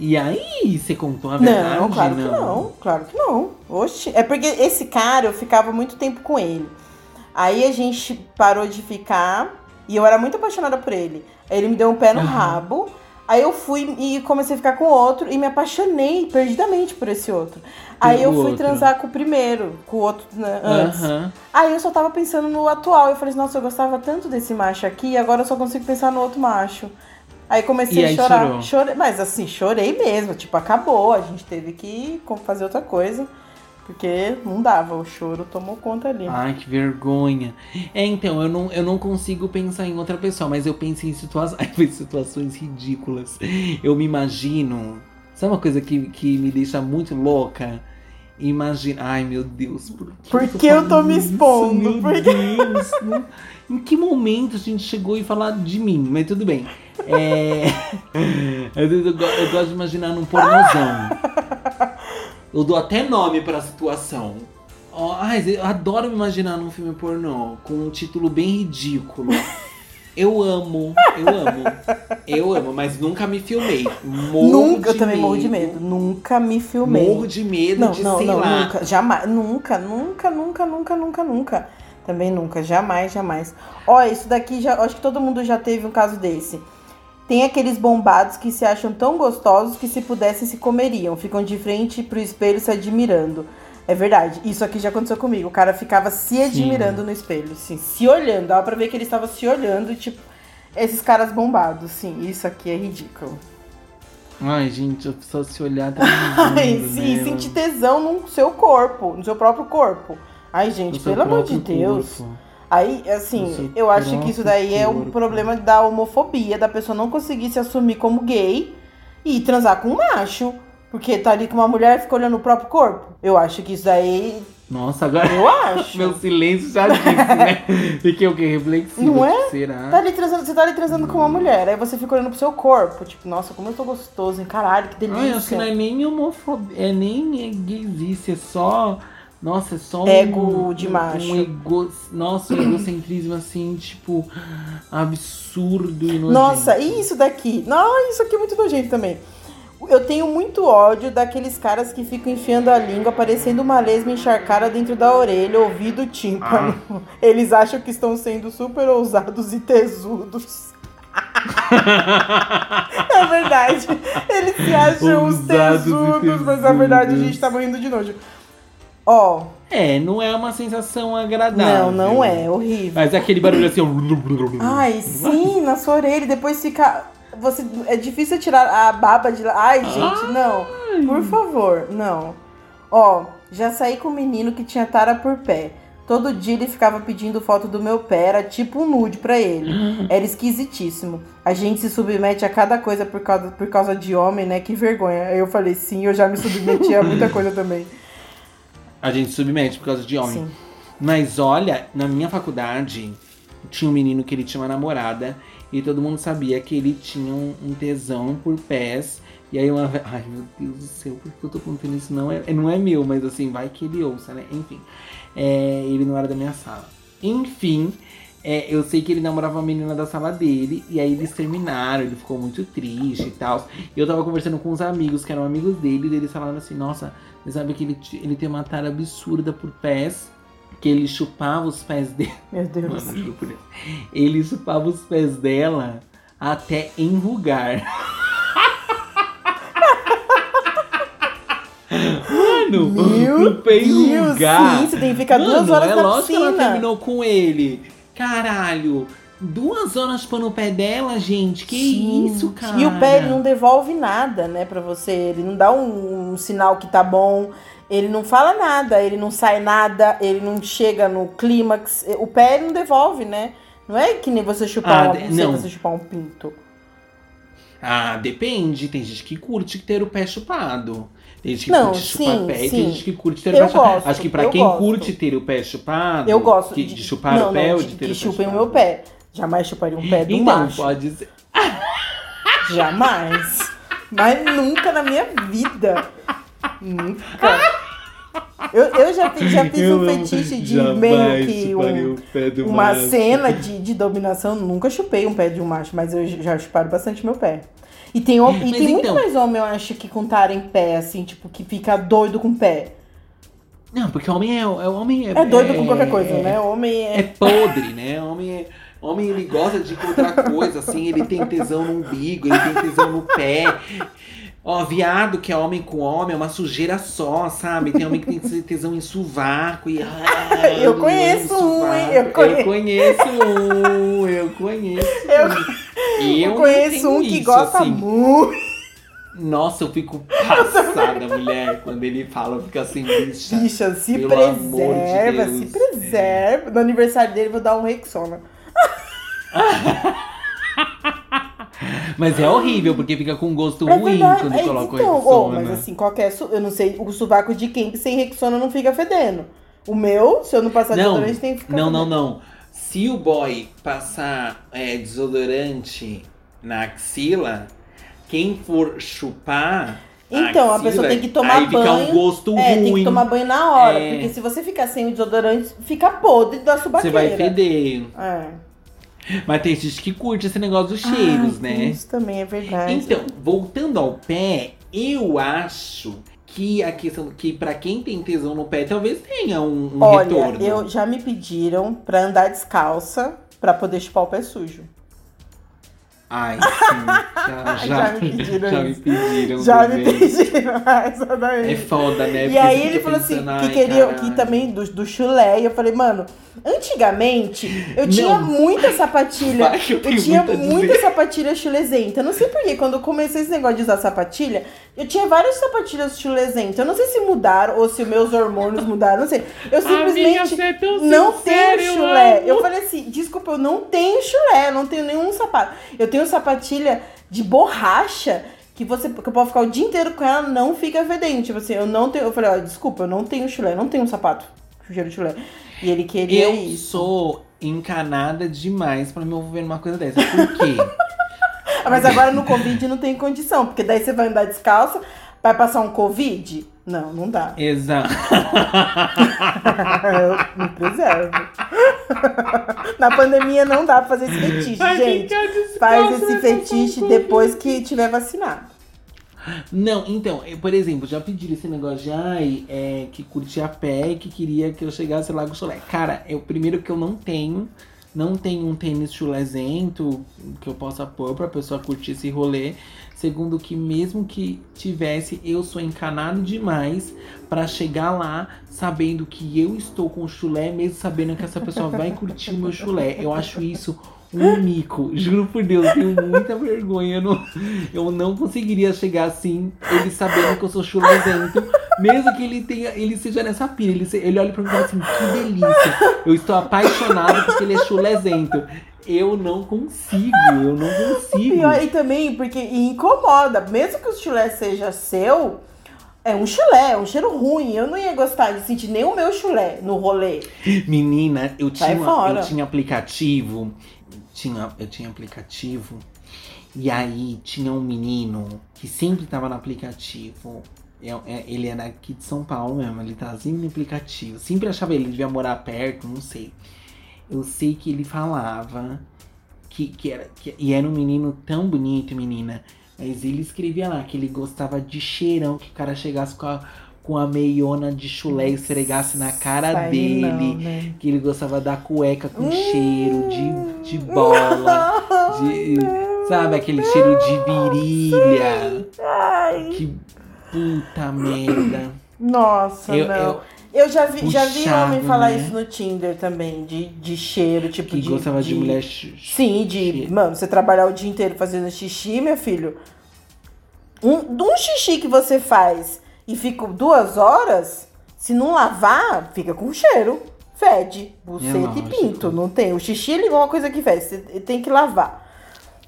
E aí, você contou a verdade? Não, claro não. que não. Claro que não. Oxi. É porque esse cara, eu ficava muito tempo com ele. Aí a gente parou de ficar e eu era muito apaixonada por ele. Aí ele me deu um pé no uhum. rabo. Aí eu fui e comecei a ficar com outro e me apaixonei perdidamente por esse outro. Aí eu fui outro. transar com o primeiro, com o outro né, antes. Aí eu só tava pensando no atual. Eu falei, assim, nossa, eu gostava tanto desse macho aqui, agora eu só consigo pensar no outro macho. Aí comecei a chorar. Chorei, mas assim, chorei mesmo. Tipo, acabou. A gente teve que fazer outra coisa. Porque não dava, o choro tomou conta ali. Ai, que vergonha. É, então, eu não, eu não consigo pensar em outra pessoa, mas eu penso em situações, situações ridículas. Eu me imagino. Sabe uma coisa que, que me deixa muito louca? Imagina. Ai, meu Deus. Por que, por que eu, tô me expondo? Isso, meu por Deus. em que momento a gente chegou e falar de mim? Mas tudo bem. É... eu, eu, eu gosto de imaginar num pornozão. Eu dou até nome para a situação. Oh, ai, eu adoro me imaginar num filme pornô com um título bem ridículo. Eu amo, eu amo. Eu amo, mas nunca me filmei. Morro nunca, eu também medo. morro de medo. Nunca me filmei. Morro de medo não, de não, sei não, lá. Nunca, jamais, nunca, nunca, nunca, nunca, nunca, nunca. Também nunca, jamais, jamais. Ó, isso daqui já, acho que todo mundo já teve um caso desse. Tem aqueles bombados que se acham tão gostosos que se pudessem se comeriam, ficam de frente pro espelho se admirando. É verdade, isso aqui já aconteceu comigo. O cara ficava se admirando sim. no espelho, sim, se olhando. Dava pra ver que ele estava se olhando, tipo, esses caras bombados, sim, isso aqui é ridículo. Ai, gente, a pessoa se olhar tá Ai, sim, né? sentir tesão no seu corpo, no seu próprio corpo. Ai, gente, pelo amor de Deus. Corpo. Aí, assim, eu acho que isso daí é um problema da homofobia, da pessoa não conseguir se assumir como gay e transar com um macho. Porque tá ali com uma mulher e fica olhando o próprio corpo. Eu acho que isso daí. Nossa, agora. Eu acho. Meu silêncio já disse, né? Fiquei o quê? Reflexivo. Não é? Será? Tá ali transando, você tá ali transando com uma mulher, aí você fica olhando pro seu corpo. Tipo, nossa, como eu tô gostoso, hein? Caralho, que delícia. Ai, acho que não é nem homofobia, é nem gayice, é só nossa, é só um. Ego de macho. Um ego, nossa, um egocentrismo assim, tipo, absurdo e nojento. Nossa, e isso daqui? Não, isso aqui é muito nojento também. Eu tenho muito ódio daqueles caras que ficam enfiando a língua, parecendo uma lesma encharcada dentro da orelha, ouvido tímpano. Ah. Eles acham que estão sendo super ousados e tesudos. é verdade. Eles se acham os tesudos, mas na verdade a gente tá morrendo de nojo. Ó. É, não é uma sensação agradável. Não, não é, horrível. Mas é aquele barulho assim. Ai, sim, na sua orelha, depois fica. Você, é difícil tirar a baba de lá. Ai, gente, não. Por favor, não. Ó, já saí com um menino que tinha tara por pé. Todo dia ele ficava pedindo foto do meu pé, era tipo um nude pra ele. Era esquisitíssimo. A gente se submete a cada coisa por causa, por causa de homem, né? Que vergonha. Aí eu falei, sim, eu já me submeti a muita coisa também. A gente submete por causa de homem. Sim. Mas olha, na minha faculdade tinha um menino que ele tinha uma namorada e todo mundo sabia que ele tinha um, tesão por pés. E aí uma. Ai meu Deus do céu, por que eu tô contando isso? Não é, não é meu, mas assim, vai que ele ouça, né? Enfim. É, ele não era da minha sala. Enfim, é, eu sei que ele namorava uma menina da sala dele, e aí eles terminaram, ele ficou muito triste e tal. E eu tava conversando com uns amigos que eram amigos dele, e eles falaram assim: Nossa, você sabe que ele, ele tem uma tara absurda por pés, que ele chupava os pés dele. Meu Deus. Mano, ele chupava os pés dela até enrugar. Mano, Meu o pé enrugar. Sim, você tem que ficar Mano, duas horas é na lógico piscina. que ela terminou com ele. Caralho. Duas horas pôr no pé dela, gente. Que Sim. isso, cara. E o pé ele não devolve nada, né, pra você. Ele não dá um, um, sinal que tá bom. Ele não fala nada, ele não sai nada, ele não chega no clímax. O pé ele não devolve, né? Não é que nem você chupar ah, uma não. você chupar um pinto. Ah, depende. Tem gente que curte ter o pé chupado. Tem gente que não, curte sim, chupar pé sim. e tem gente que curte ter eu o pé chupado. Acho que pra quem gosto. curte ter o pé chupado. Eu gosto. de, de chupar não, o pé não, ou de, de ter que o pé chupem o meu pé. Jamais chuparia um pé do então, macho. pode ser. Jamais. Mas nunca na minha vida. Nunca. Eu, eu já, já fiz eu um fetiche de meio que um, uma macho. cena de, de dominação. Nunca chupei um pé de um macho, mas eu já chuparo bastante meu pé. E tem, e tem então, muito mais homem, eu acho, que com tara em pé, assim, tipo, que fica doido com o pé. Não, porque homem é. é homem é, é doido é, com qualquer coisa, né? Homem é. É podre, né? Homem é. Homem, ele gosta de encontrar coisa, assim, ele tem tesão no umbigo, ele tem tesão no pé. Ó, viado que é homem com homem é uma sujeira só, sabe? Tem homem que tem tesão em sovaco e. Ah, eu conheço um, hein? Eu conheço. eu conheço um, eu conheço um. Eu, eu conheço um que isso, gosta assim. muito. Nossa, eu fico passada, mulher, quando ele fala, fica assim, bicha. Bicha, se preserva, de se preserva. No aniversário dele, vou dar um Rexona. Mas é horrível, porque fica com gosto é ruim verdade. quando é, coloca então, Rexona. Oh, mas assim, qualquer. Eu não sei, o sovaco de quem sem Rexona não fica fedendo. O meu, se eu não passar não, desodorante, tem que ficar. Não, fedendo. não, não. Se o boy passar é, desodorante na axila, quem for chupar. Então, a, axila, a pessoa tem que tomar aí banho. Fica um gosto é, ruim. tem que tomar banho na hora. É. Porque se você ficar sem o desodorante, fica podre da subaqueira. Você vai feder. É. Mas tem gente que curte esse negócio dos cheiros, ah, né? Isso também é verdade. Então, voltando ao pé, eu acho que a questão que para quem tem tesão no pé talvez tenha um, um Olha, retorno. eu já me pediram para andar descalça para poder chupar o pé sujo. Ai, sim. Já, já, já me pediram. Já me pediram. Já me pediram. Daí. É foda, né? E aí ele falou assim, que queria que também do, do chulé. E eu falei, mano, antigamente eu tinha não. muita sapatilha. eu, eu tinha muita sapatilha chulezenta. Não sei porquê, quando eu comecei esse negócio de usar sapatilha, eu tinha várias sapatilhas chulezentas. Eu não sei se mudaram ou se meus hormônios mudaram, não sei. Eu simplesmente Amiga, é não tenho chulé. Eu falei assim, desculpa, eu não tenho chulé, eu não tenho nenhum sapato. Eu tenho sapatilha de borracha que você que eu posso ficar o dia inteiro com ela, não fica fedendo. Tipo assim, eu não tenho. Eu falei, ó, desculpa, eu não tenho chulé, não tenho um sapato cheiro de chulé. E ele queria eu isso. sou encanada demais para me envolver numa coisa dessa. Por quê? Mas agora no Covid não tem condição, porque daí você vai andar descalça, vai passar um Covid? Não, não dá. Exato. eu me preservo. Na pandemia não dá pra fazer esse fetiche, gente. Faz esse fetiche depois que tiver vacinado. Não, então, por exemplo, já pediram esse negócio de ai, é, que curtia a pé e que queria que eu chegasse lá com o chulé. Cara, é o primeiro que eu não tenho. Não tenho um tênis chulezento que eu possa pôr pra pessoa curtir esse rolê. Segundo que mesmo que tivesse, eu sou encanado demais para chegar lá sabendo que eu estou com chulé, mesmo sabendo que essa pessoa vai curtir o meu chulé. Eu acho isso um mico. Juro por Deus, tenho muita vergonha. Eu não, eu não conseguiria chegar assim, ele sabendo que eu sou chulezento. Mesmo que ele tenha, ele seja nessa pira. Ele, ele olha pra mim e fala assim, que delícia. Eu estou apaixonado porque ele é chulezento. Eu não consigo, eu não consigo. E, e também, porque incomoda. Mesmo que o chulé seja seu, é um chulé, é um cheiro ruim. Eu não ia gostar de sentir nem o meu chulé no rolê. Menina, eu tinha, eu tinha aplicativo tinha, eu tinha aplicativo e aí tinha um menino que sempre tava no aplicativo. É, é, ele era aqui de São Paulo mesmo, ele tava sempre no aplicativo. Sempre achava ele, devia morar perto, não sei. Eu sei que ele falava que, que era. Que, e era um menino tão bonito, menina. Mas ele escrevia lá que ele gostava de cheirão, que o cara chegasse com a com a meiona de chulé e esfregasse na cara dele. Não, né? Que ele gostava da cueca com hum, cheiro de, de bola. de, sabe, aquele cheiro de virilha. Ai. Que puta merda. Nossa, eu, não. Eu, eu já vi, Puxado, já vi homem falar né? isso no Tinder também, de, de cheiro, tipo que de. gostava de, de mulher. Sim, de. Cheiro. Mano, você trabalhar o dia inteiro fazendo xixi, meu filho. Um, um xixi que você faz e fica duas horas, se não lavar, fica com cheiro. Fede, buceta e pinto. Não tem. O xixi é uma coisa que fede, você tem que lavar.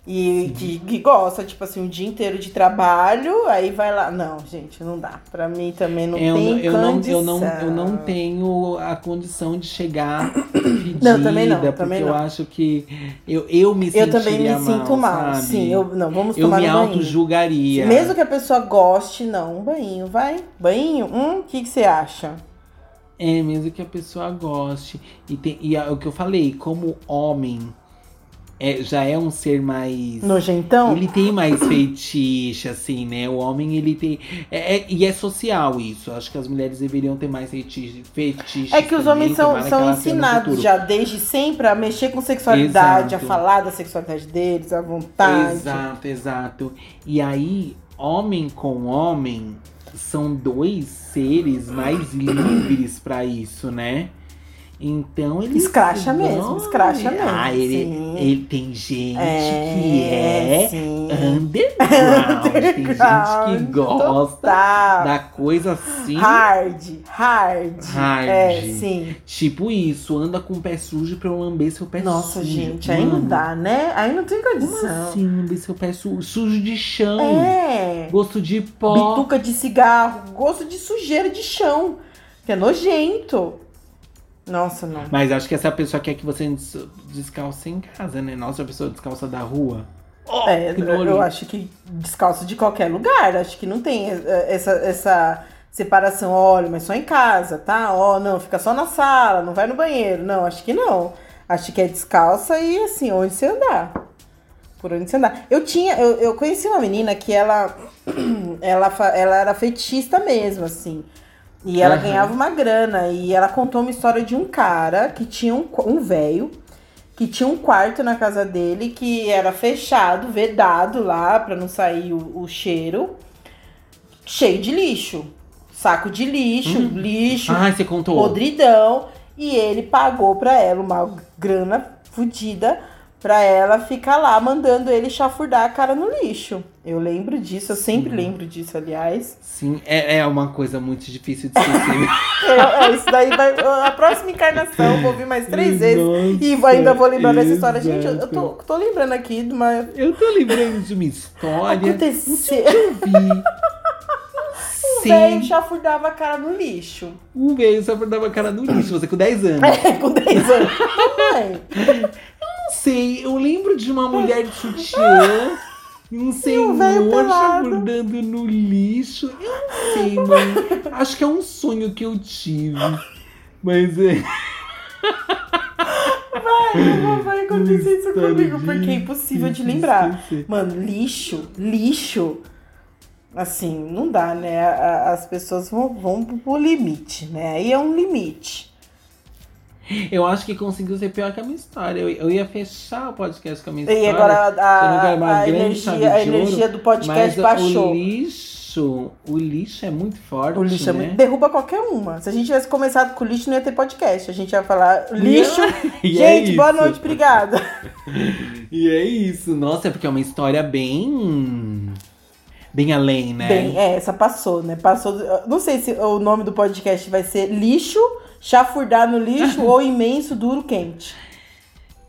E que, que, gosta, tipo assim, um dia inteiro de trabalho, aí vai lá. Não, gente, não dá. Pra mim também não eu, tem eu condição. Não, eu, não, eu não tenho a condição de chegar pedida, não, também não, porque também não. eu acho que eu, eu me Eu também me mal, sinto mal, sabe? sim. Eu, não, vamos tomar Eu me auto-julgaria. Mesmo que a pessoa goste, não, um banho, vai. Banho? Hum, o que, que você acha? É, mesmo que a pessoa goste. E, tem, e é o que eu falei, como homem é, já é um ser mais. Nojentão? Ele tem mais feitiço, assim, né? O homem, ele tem. É, é, e é social isso. Acho que as mulheres deveriam ter mais feitiço. É que os homens são, são ensinados já desde sempre a mexer com sexualidade, exato. a falar da sexualidade deles, à vontade. Exato, exato. E aí, homem com homem são dois seres mais livres para isso, né? Então ele. Escracha mesmo, escracha mesmo. Ah, ele, ele tem gente é, que é sim. underground. underground. Tem gente que gosta total. da coisa assim. Hard, hard. Hard. É, sim. Tipo isso, anda com o pé sujo pra eu lamber seu pé Nossa, sujo. Nossa, gente, Mano. aí não dá, né? Aí não tem condição. Como assim, lamber seu pé sujo? Sujo de chão. É. Gosto de pó. Bituca de cigarro, gosto de sujeira de chão. Que é nojento. Nossa, não. Mas acho que essa pessoa quer que você descalça em casa, né? Nossa, a pessoa descalça da rua. Oh, é, eu acho que descalço de qualquer lugar. Acho que não tem é, essa, essa separação. Olha, mas só em casa, tá? Ó, oh, não, fica só na sala, não vai no banheiro. Não, acho que não. Acho que é descalça e assim, onde você andar. Por onde você andar. Eu tinha, eu, eu conheci uma menina que ela, ela, ela era feitista mesmo, assim. E ela uhum. ganhava uma grana. E ela contou uma história de um cara que tinha um, um velho que tinha um quarto na casa dele que era fechado, vedado lá para não sair o, o, cheiro, cheio de lixo. Saco de lixo, hum. lixo, ah, você contou. podridão. E ele pagou pra ela uma grana fodida pra ela ficar lá mandando ele chafurdar a cara no lixo. Eu lembro disso, eu sempre Sim. lembro disso, aliás. Sim, é, é uma coisa muito difícil de esquecer. é, é, isso daí vai. A próxima encarnação eu vou ouvir mais três Nossa, vezes e ainda vou lembrar exato. dessa história. Gente, eu, eu tô, tô, lembrando aqui de uma. Eu tô lembrando de uma história. Aconteceu. Eu vi. Um velho chafurdava a cara no lixo. Um velho chafurdava a cara no lixo, você com 10 anos. É, com 10 anos. Mamãe não sei, eu lembro de uma mulher de sutiã. Um senhor chafurdando no lixo. Eu não sei, mãe. Acho que é um sonho que eu tive. Mas é. Vai, não vai acontecer isso comigo, porque é impossível de lembrar. Mano, lixo, lixo. Assim, não dá, né? As pessoas vão, vão pro limite, né? Aí é um limite. Eu acho que conseguiu ser pior que a minha história. Eu, eu ia fechar o podcast com a minha história. E agora a, a, a energia, a energia do podcast baixou. O lixo, o lixo é muito forte. O lixo né? é muito. Derruba qualquer uma. Se a gente tivesse começado com o lixo, não ia ter podcast. A gente ia falar lixo. É gente, é boa noite, obrigada. e é isso. Nossa, é porque é uma história bem bem além, né? Bem, é, essa passou, né? Passou. Não sei se o nome do podcast vai ser Lixo chafurdar no lixo ou imenso, duro, quente.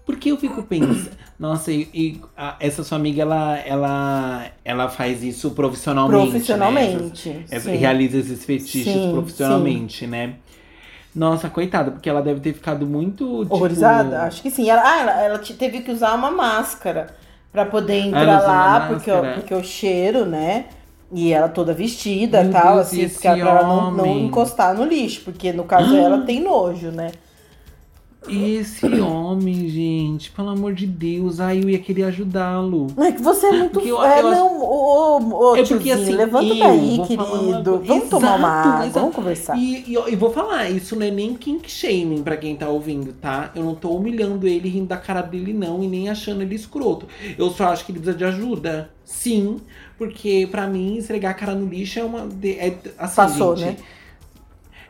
Porque eu fico pensando, nossa, e, e a, essa sua amiga, ela, ela, ela faz isso profissionalmente. Profissionalmente. Né? Essas, realiza esses fetiches sim, profissionalmente, sim. né? Nossa, coitada, porque ela deve ter ficado muito. Tipo... Horrorizada? Acho que sim. Ela, ah, ela, ela teve que usar uma máscara para poder entrar lá, porque, porque o cheiro, né? E ela toda vestida e tal, assim, pra ela não, não, encostar no lixo, porque no caso ela tem nojo, né? Esse homem, gente, pelo amor de Deus, aí eu ia querer ajudá-lo. É que você é muito. Eu, é, eu não, ô, ô, é porque assim, levanta daí, querido. Vamos exato, tomar uma água, exato. vamos conversar. E, e, e, vou falar, isso não é nem kink shaming pra quem tá ouvindo, tá? Eu não tô humilhando ele, rindo da cara dele, não, e nem achando ele escroto. Eu só acho que ele precisa de ajuda. Sim, porque para mim esfregar a cara no lixo é uma. É, assim, Passou, gente, né?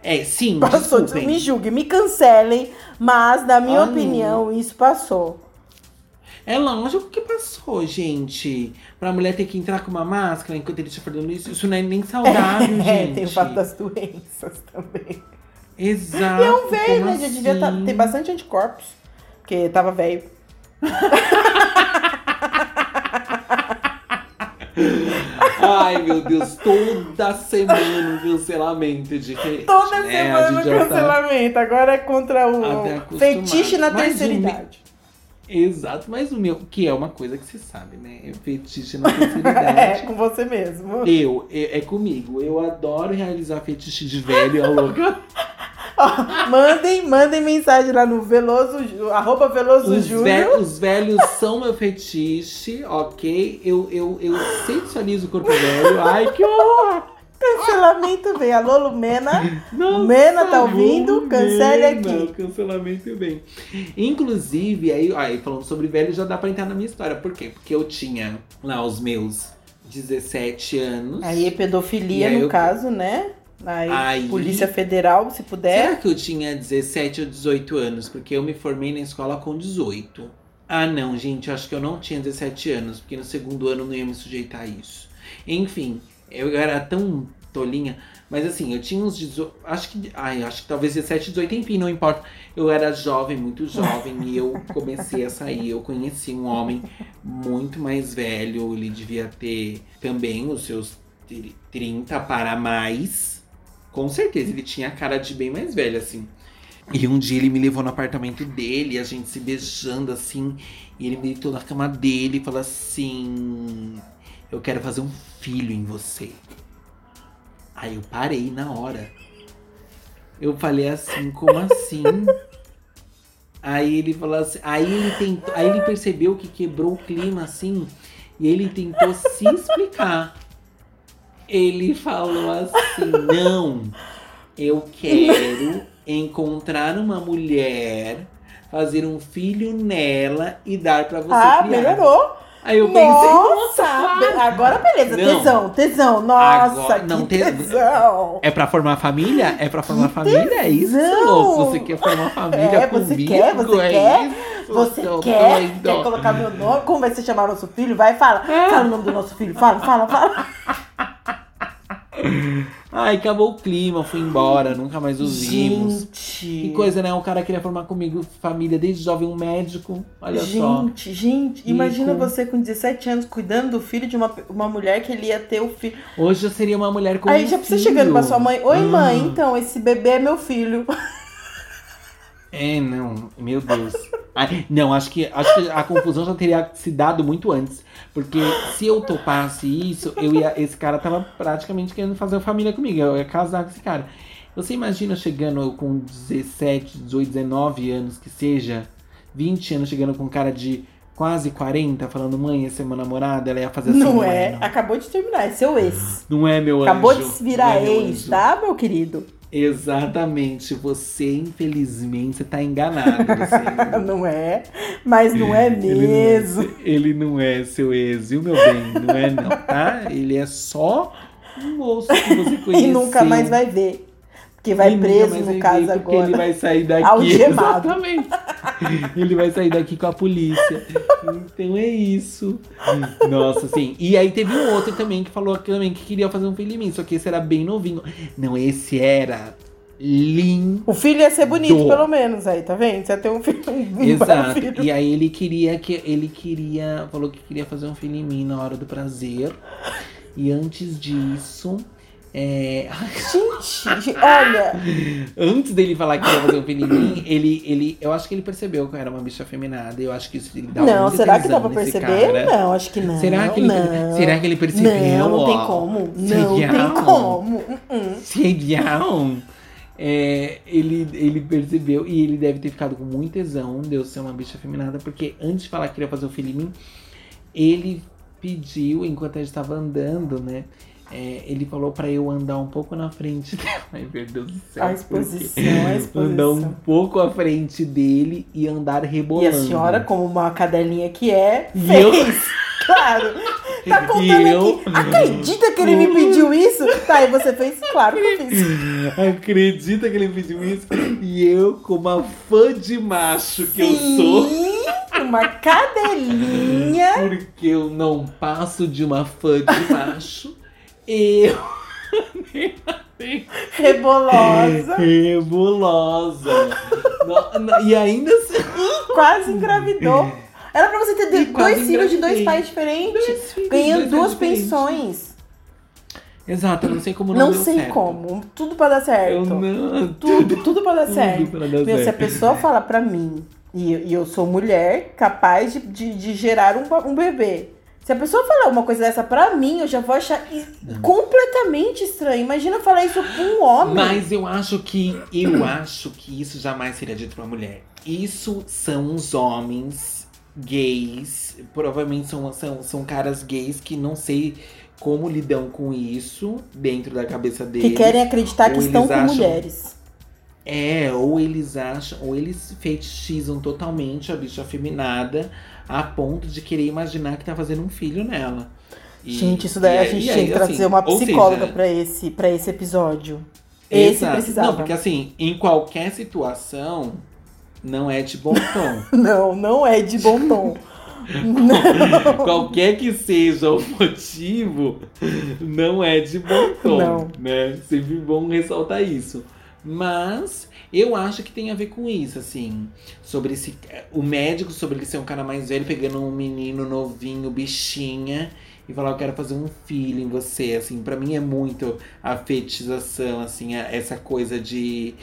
É, sim, passou. Desculpem. Me julguem, me cancelem, mas na minha ah, opinião isso passou. É lógico que passou, gente. Pra mulher ter que entrar com uma máscara enquanto ele está fazendo isso, isso não é nem saudável, é, gente. É, tem o fato das doenças também. Exato. E é um velho, né? Já devia tá, ter bastante anticorpos. Porque tava velho. Ai, meu Deus, toda semana um cancelamento diferente. Toda né? semana um cancelamento. Tá... Agora é contra o fetiche na terceira idade. Exato, mas o meu, que é uma coisa que você sabe, né? É fetiche na terceira idade. é, com você mesmo. Eu, é, é, comigo. Eu adoro realizar fetiche de velho, é louca. mandem, mandem mensagem lá no Veloso, arroba Veloso os Júnior. Os velhos são meu fetiche, ok? Eu, eu, eu sensualizo o corpo velho. Ai, que horror! Cancelamento bem. Alô, Lumena. Nossa, Lumena tá ouvindo? Cancele aqui. Cancelamento bem. Inclusive, aí, aí falando sobre velho, já dá pra entrar na minha história. Por quê? Porque eu tinha lá os meus 17 anos. Aí é pedofilia, no eu... caso, né? Aí, Aí, Polícia Federal, se puder. Será que eu tinha 17 ou 18 anos? Porque eu me formei na escola com 18. Ah, não, gente, acho que eu não tinha 17 anos, porque no segundo ano não ia me sujeitar a isso. Enfim, eu era tão tolinha. Mas assim, eu tinha uns 18. Acho que. Ai, acho que talvez 17, 18, enfim, não importa. Eu era jovem, muito jovem, e eu comecei a sair. Eu conheci um homem muito mais velho. Ele devia ter também os seus 30 para mais. Com certeza, ele tinha a cara de bem mais velho, assim. E um dia ele me levou no apartamento dele, a gente se beijando assim. E ele me deitou na cama dele e falou assim: Eu quero fazer um filho em você. Aí eu parei na hora. Eu falei assim: Como assim? Aí ele falou assim. Aí ele tentou. Aí ele percebeu que quebrou o clima assim. E ele tentou se explicar. Ele falou assim: não, eu quero encontrar uma mulher, fazer um filho nela e dar para você ah, criar. melhorou. Aí eu pensei, nossa, agora beleza, não, tesão, tesão, nossa, agora, não, que tesão. É pra formar família? É pra formar que família? Tesão. É isso, louco? Você quer formar família é, comigo? Você quer, você é quer? Isso? Você quer? Quer colocar meu nome? Como vai se chamar nosso filho? Vai, fala. É. Fala o nome do nosso filho, fala, fala, fala. Ai, acabou o clima, fui embora, nunca mais os vimos. Gente. Que coisa, né? O cara queria formar comigo família desde jovem, um médico. Olha gente, só. Gente, gente, imagina você com 17 anos cuidando do filho de uma, uma mulher que ele ia ter o filho. Hoje eu seria uma mulher com Aí um já precisa chegando pra sua mãe: Oi, mãe, ah. então, esse bebê é meu filho. É, não, meu Deus. não, acho que, acho que a confusão já teria se dado muito antes. Porque se eu topasse isso, eu ia. Esse cara tava praticamente querendo fazer família comigo. Eu ia casar com esse cara. Você imagina chegando com 17, 18, 19 anos, que seja, 20 anos, chegando com um cara de quase 40, falando, mãe, esse é meu namorado, ela ia fazer assim. Não, é, não. acabou de terminar, é seu ex. Não é meu Acabou anjo. de se virar é ex, tá, meu querido? Exatamente. Você, infelizmente, tá enganado. não é, mas não é mesmo. Ele não é, ele não é seu ex, viu, meu bem? Não é não, tá? Ele é só um moço que você conheceu. e nunca mais vai ver. Porque vai preso no caso agora. Porque ele vai sair daqui. Algemado. Exatamente. ele vai sair daqui com a polícia. Então é isso. Nossa, sim. E aí teve um outro também que falou que, também que queria fazer um filho em mim. Só que esse era bem novinho. Não, esse era lindo. O filho ia ser bonito, pelo menos, aí, tá vendo? Você ia ter um filho. Um Exato. Filho. E aí ele queria que. Ele queria. Falou que queria fazer um filho em mim na hora do prazer. E antes disso, é... Gente, olha. Antes dele falar que ia fazer um filhinho, ele, ele, eu acho que ele percebeu que eu era uma bicha feminada. Eu acho que isso ele dá Não, será que dá pra perceber? Cara. Não, acho que não. Será que ele, não. será que ele percebeu? Não, não tem como. Não tem como. Serião? É, ele, ele percebeu e ele deve ter ficado com muito tesão de eu ser uma bicha feminada, porque antes de falar que queria fazer o filhinho, ele pediu, enquanto a gente estava andando, né? É, ele falou para eu andar um pouco na frente dele. Ai, meu Deus do céu. A exposição, a exposição. Andar um pouco à frente dele e andar rebolando. E a senhora, como uma cadelinha que é, fez. Eu... Claro. Tá contando eu... aqui. Acredita que ele me pediu isso? Tá, e você fez? Claro que eu fiz. Acredita que ele pediu isso? E eu, como uma fã de macho que Sim. eu sou uma cadelinha. Porque eu não passo de uma fã de macho. Eu. Rebolosa. Rebolosa. e ainda assim. Quase engravidou. Era pra você ter dois filhos de dois pais diferentes. Filhos, ganhando duas pensões. Exato, eu não sei como não, não deu sei certo. como. Tudo pra dar certo. Eu não, tudo, tudo pra dar tudo certo. Pra dar Meu, certo. se a pessoa fala pra mim, e, e eu sou mulher capaz de, de, de gerar um, um bebê. Se a pessoa falar uma coisa dessa pra mim, eu já vou achar não. completamente estranho. Imagina falar isso pra um homem. Mas eu acho que eu acho que isso jamais seria dito pra mulher. Isso são os homens gays. Provavelmente são, são, são caras gays que não sei como lidam com isso dentro da cabeça deles. Que querem acreditar que estão com acham, mulheres. É, ou eles acham, ou eles fetichizam totalmente a bicha afeminada a ponto de querer imaginar que tá fazendo um filho nela. E, gente, isso daí a gente tinha que trazer assim, uma psicóloga pra, esse, pra esse episódio. Esse exato. precisava. Não, porque assim, em qualquer situação, não é de bom tom. não, não é de bom tom. Qualquer que seja o motivo, não é de bom tom. Não. Né? Sempre bom ressaltar isso. Mas eu acho que tem a ver com isso, assim. Sobre esse. O médico, sobre ele ser um cara mais velho, pegando um menino novinho, bichinha, e falar, eu quero fazer um filho em você. Assim, para mim é muito a fetichização, assim, essa coisa de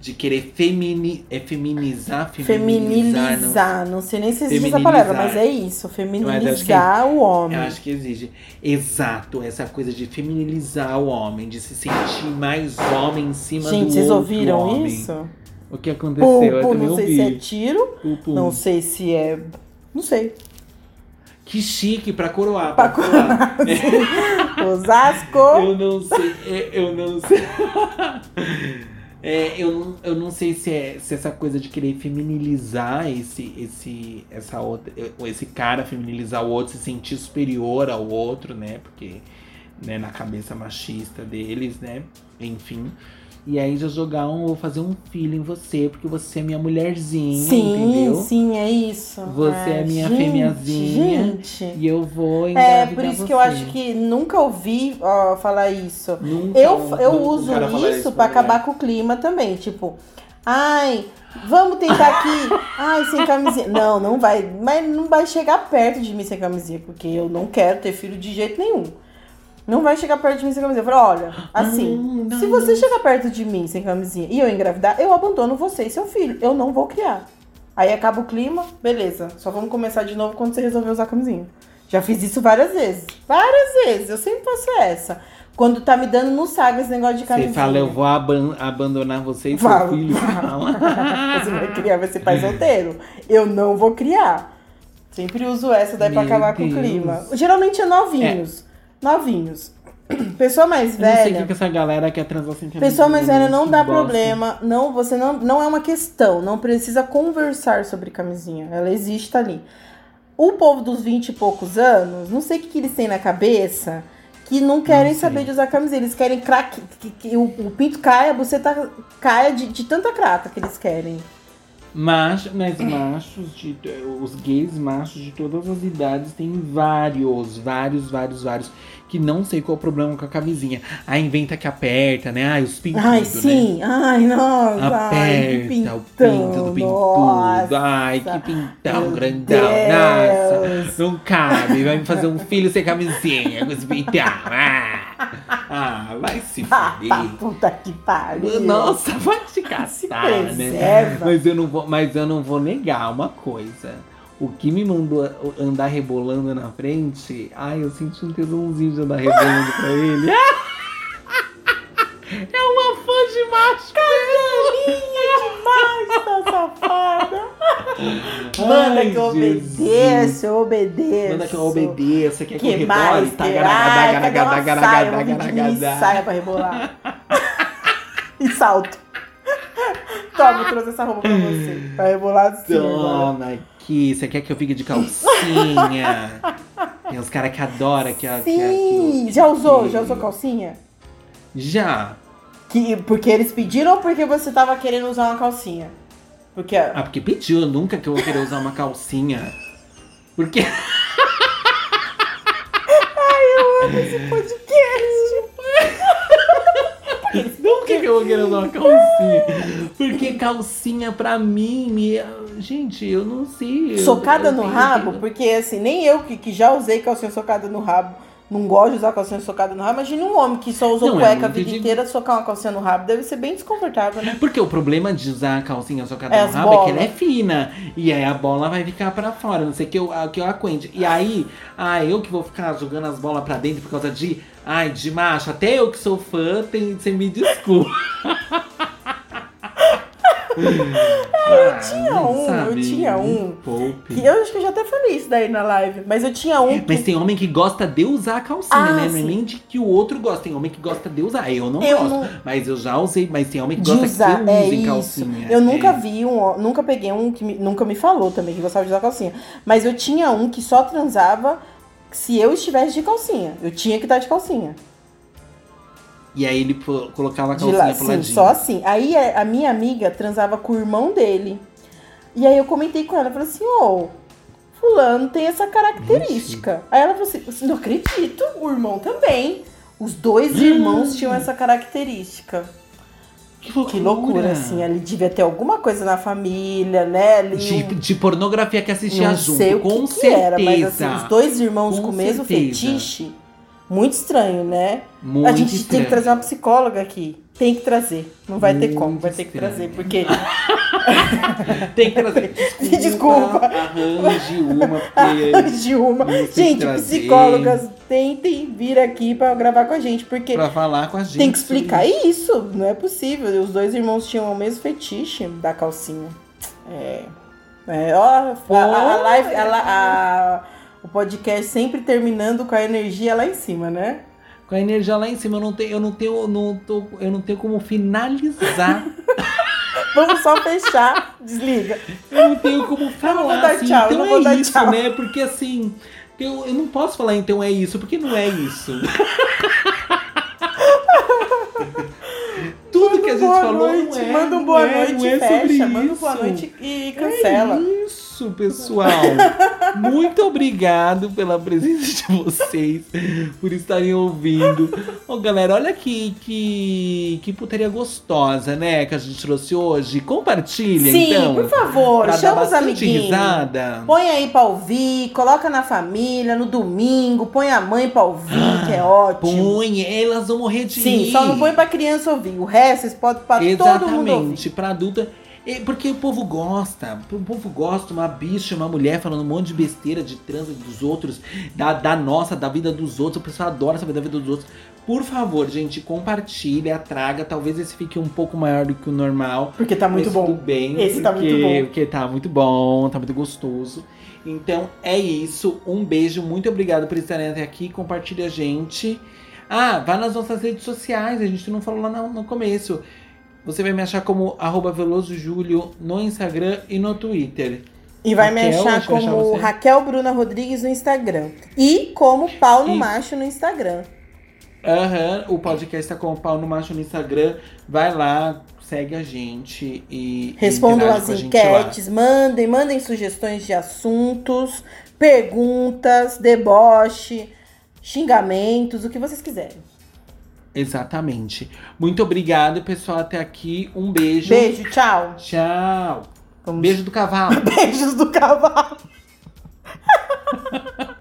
de querer femini, é feminizar, feminizar. Feminilizar, não, não sei nem se existe essa palavra, mas é isso, feminilizar o homem. Eu acho que exige. Exato, essa coisa de feminilizar o homem, de se sentir mais homem em cima Gente, do vocês outro ouviram homem. isso? O que aconteceu? Pum, eu não sei ouvi. se é tiro, Pum, pum. não sei se é. Não sei. Que chique pra coroar. Pra Pra coroar. Osasco! eu não sei. é, Eu não sei. É, eu, não, eu não sei se, é, se essa coisa de querer feminilizar esse, esse, essa outra, esse cara, feminilizar o outro, se sentir superior ao outro, né? Porque né, na cabeça machista deles, né? Enfim. E aí já jogar um, vou fazer um filho em você, porque você é minha mulherzinha, sim, entendeu? Sim, é isso. Você é, é minha gente, fêmeazinha. Gente. E eu vou É, por isso você. que eu acho que nunca ouvi ó, falar isso. Nunca, Eu, eu nunca uso isso mulher. acabar com o clima também. Tipo, ai, vamos tentar aqui. ai, sem camisinha. Não, não vai. Mas não vai chegar perto de mim sem camisinha, porque eu não quero ter filho de jeito nenhum. Não vai chegar perto de mim sem camisinha. Eu falo, olha, assim, Não, não, se você chegar perto de mim sem camisinha e eu engravidar, eu abandono você e seu filho. Eu não vou criar. Aí acaba o clima, beleza. Só vamos começar de novo quando você resolver usar camisinha. Já fiz isso várias vezes. Várias vezes. Eu sempre faço essa. Quando tá me dando no saco esse negócio de camisinha. Você fala, eu vou aban- abandonar você e Falo. seu filho. Fala. Você vai criar, vai ser pai solteiro. Eu não vou criar. Sempre uso essa daí Meu pra acabar Deus. com o clima. Geralmente é novinhos. É. Novinhos. Pessoa mais velha. Eu não sei o que, essa galera quer transar sem Pessoa mais velha não dá bosta. problema. Não, você não, não é uma questão. Não precisa conversar sobre camisinha. Ela existe tá ali. O povo dos 20 e poucos anos, não sei o que, que eles têm na cabeça, que não querem não saber de usar camisinha. Eles querem craque, que, que, que o, o, pinto caia, você tá, caia de, de tanta craca que eles querem. Mas, mas machos, de, os gays machos de todas as idades têm vários, vários, vários, vários que não sei qual é o problema com a camisinha. Aí inventa que aperta, né? Ai, os pintos. Ai, sim. Né? Ai, nossa. Aperta ai, o pinto do pintudo. Ai, que pintão grandão. Deus. Nossa, não cabe. Vai me fazer um filho sem camisinha com esse pintão. Ah, ah vai se fuder. Puta que pariu. Nossa, vai te caçar, né? Mas eu, não vou, mas eu não vou negar uma coisa o que me mandou andar rebolando na frente, ai, eu senti um tesãozinho de andar rebolando pra ele. É uma fã de macho. Cadelinha demais, tá safada. Manda que eu obedeça, eu obedeço. Manda que eu obedeça, quer que, que eu rebole? Tá, Toma, eu trouxe essa roupa pra você. Pra rebolar assim. Toma, aqui, você quer que eu fique de calcinha? Tem uns caras que adoram que Sim, que, que, já usou, que... já usou calcinha? Já. Que, porque eles pediram ou porque você tava querendo usar uma calcinha? Porque... Ah, porque pediu, nunca que eu vou querer usar uma calcinha. Porque. Ai, eu amo esse podcast. Nunca que eu vou querer usar uma calcinha. Porque calcinha pra mim gente, eu não sei. Socada eu, eu no rabo? Que... Porque assim, nem eu que, que já usei calcinha socada no rabo, não gosto de usar calcinha socada no rabo. Imagina um homem que só usou não, cueca é a vida de... inteira, socar uma calcinha no rabo, deve ser bem desconfortável, né? Porque o problema de usar a calcinha socada é no rabo bolas. é que ela é fina. E aí a bola vai ficar para fora, não sei que eu, que eu acuente. E aí, ah, eu que vou ficar jogando as bolas para dentro por causa de. Ai, de macho, até eu que sou fã, tem, você me desculpa. Eu tinha um, sabe, eu tinha um. Que eu acho que eu já até falei isso daí na live, mas eu tinha um. Que... Mas tem homem que gosta de usar a calcinha, ah, né? Não é nem de que o outro gosta. Tem homem que gosta de usar. Eu não eu gosto. Não... Mas eu já usei, mas tem homem que gosta usar, que é calcinha. Eu é. nunca vi um, nunca peguei um que me, nunca me falou também que gostava de usar calcinha. Mas eu tinha um que só transava se eu estivesse de calcinha. Eu tinha que estar de calcinha. E aí ele colocava a calcinha lá, pro sim, ladinho. Só assim. Aí a minha amiga transava com o irmão dele. E aí eu comentei com ela, falei assim, ô, oh, fulano tem essa característica. Aí ela falou assim, não acredito, o irmão também. Os dois irmãos tinham essa característica. Que loucura. que loucura, assim. Ele devia ter alguma coisa na família, né? De, de pornografia que assistia não junto, sei o com que certeza. Que era, mas assim, os dois irmãos com, com o mesmo fetiche muito estranho, né? Muito a gente estranho. tem que trazer uma psicóloga aqui. Tem que trazer. Não vai Muito ter como, vai ter que trazer, porque. tem que trazer. Desculpa. Desculpa. Arranje uma. Arranje uma. Gente, psicólogas, tentem vir aqui para gravar com a gente, porque. Pra falar com a gente. Tem que explicar isso. Não é possível. Os dois irmãos tinham o mesmo fetiche da calcinha. É. É, ó, a, a, a live. A, a, o podcast sempre terminando com a energia lá em cima, né? Com a energia lá em cima, eu não tenho, eu não tenho, não tô, eu não tenho como finalizar. Vamos só fechar, desliga. Eu não tenho como falar. Eu vou dar assim, tchau, então é isso, tchau. né? Porque assim, eu, eu não posso falar então é isso, porque não é isso. Tudo que a gente falou noite, não é. Manda um boa é, noite, é fecha. Manda um boa noite e cancela. É isso isso, pessoal. Muito obrigado pela presença de vocês, por estarem ouvindo. Ô, oh, galera, olha que, que, que putaria gostosa, né? Que a gente trouxe hoje. Compartilha, Sim, então. Sim, por favor. Chama os amiguinhos. Põe aí pra ouvir, coloca na família, no domingo. Põe a mãe pra ouvir, ah, que é ótimo. Põe, elas vão morrer de Sim, só não põe pra criança ouvir. O resto, vocês podem pra Exatamente, todo mundo ouvir. Exatamente, pra adulta. Porque o povo gosta, o povo gosta, uma bicha, uma mulher falando um monte de besteira de trans dos outros, da, da nossa, da vida dos outros. O pessoal adora saber da vida dos outros. Por favor, gente, compartilha, traga. Talvez esse fique um pouco maior do que o normal. Porque tá muito bom. Tudo bem. Esse tá muito bom. Porque tá muito bom, tá muito gostoso. Então é isso. Um beijo, muito obrigado por estarem até aqui. Compartilha a gente. Ah, vá nas nossas redes sociais, a gente não falou lá no, no começo. Você vai me achar como arroba VelosoJúlio no Instagram e no Twitter. E vai Raquel, me achar como achar Raquel Bruna Rodrigues no Instagram. E como Pau no e... Macho no Instagram. Aham, uhum, o podcast tá com o Pau no Macho no Instagram. Vai lá, segue a gente e. Respondam as enquetes, mandem, mandem sugestões de assuntos, perguntas, deboche, xingamentos, o que vocês quiserem. Exatamente. Muito obrigado, pessoal, até aqui. Um beijo. Beijo, tchau. Tchau. Vamos... Beijo do cavalo. Beijos do cavalo.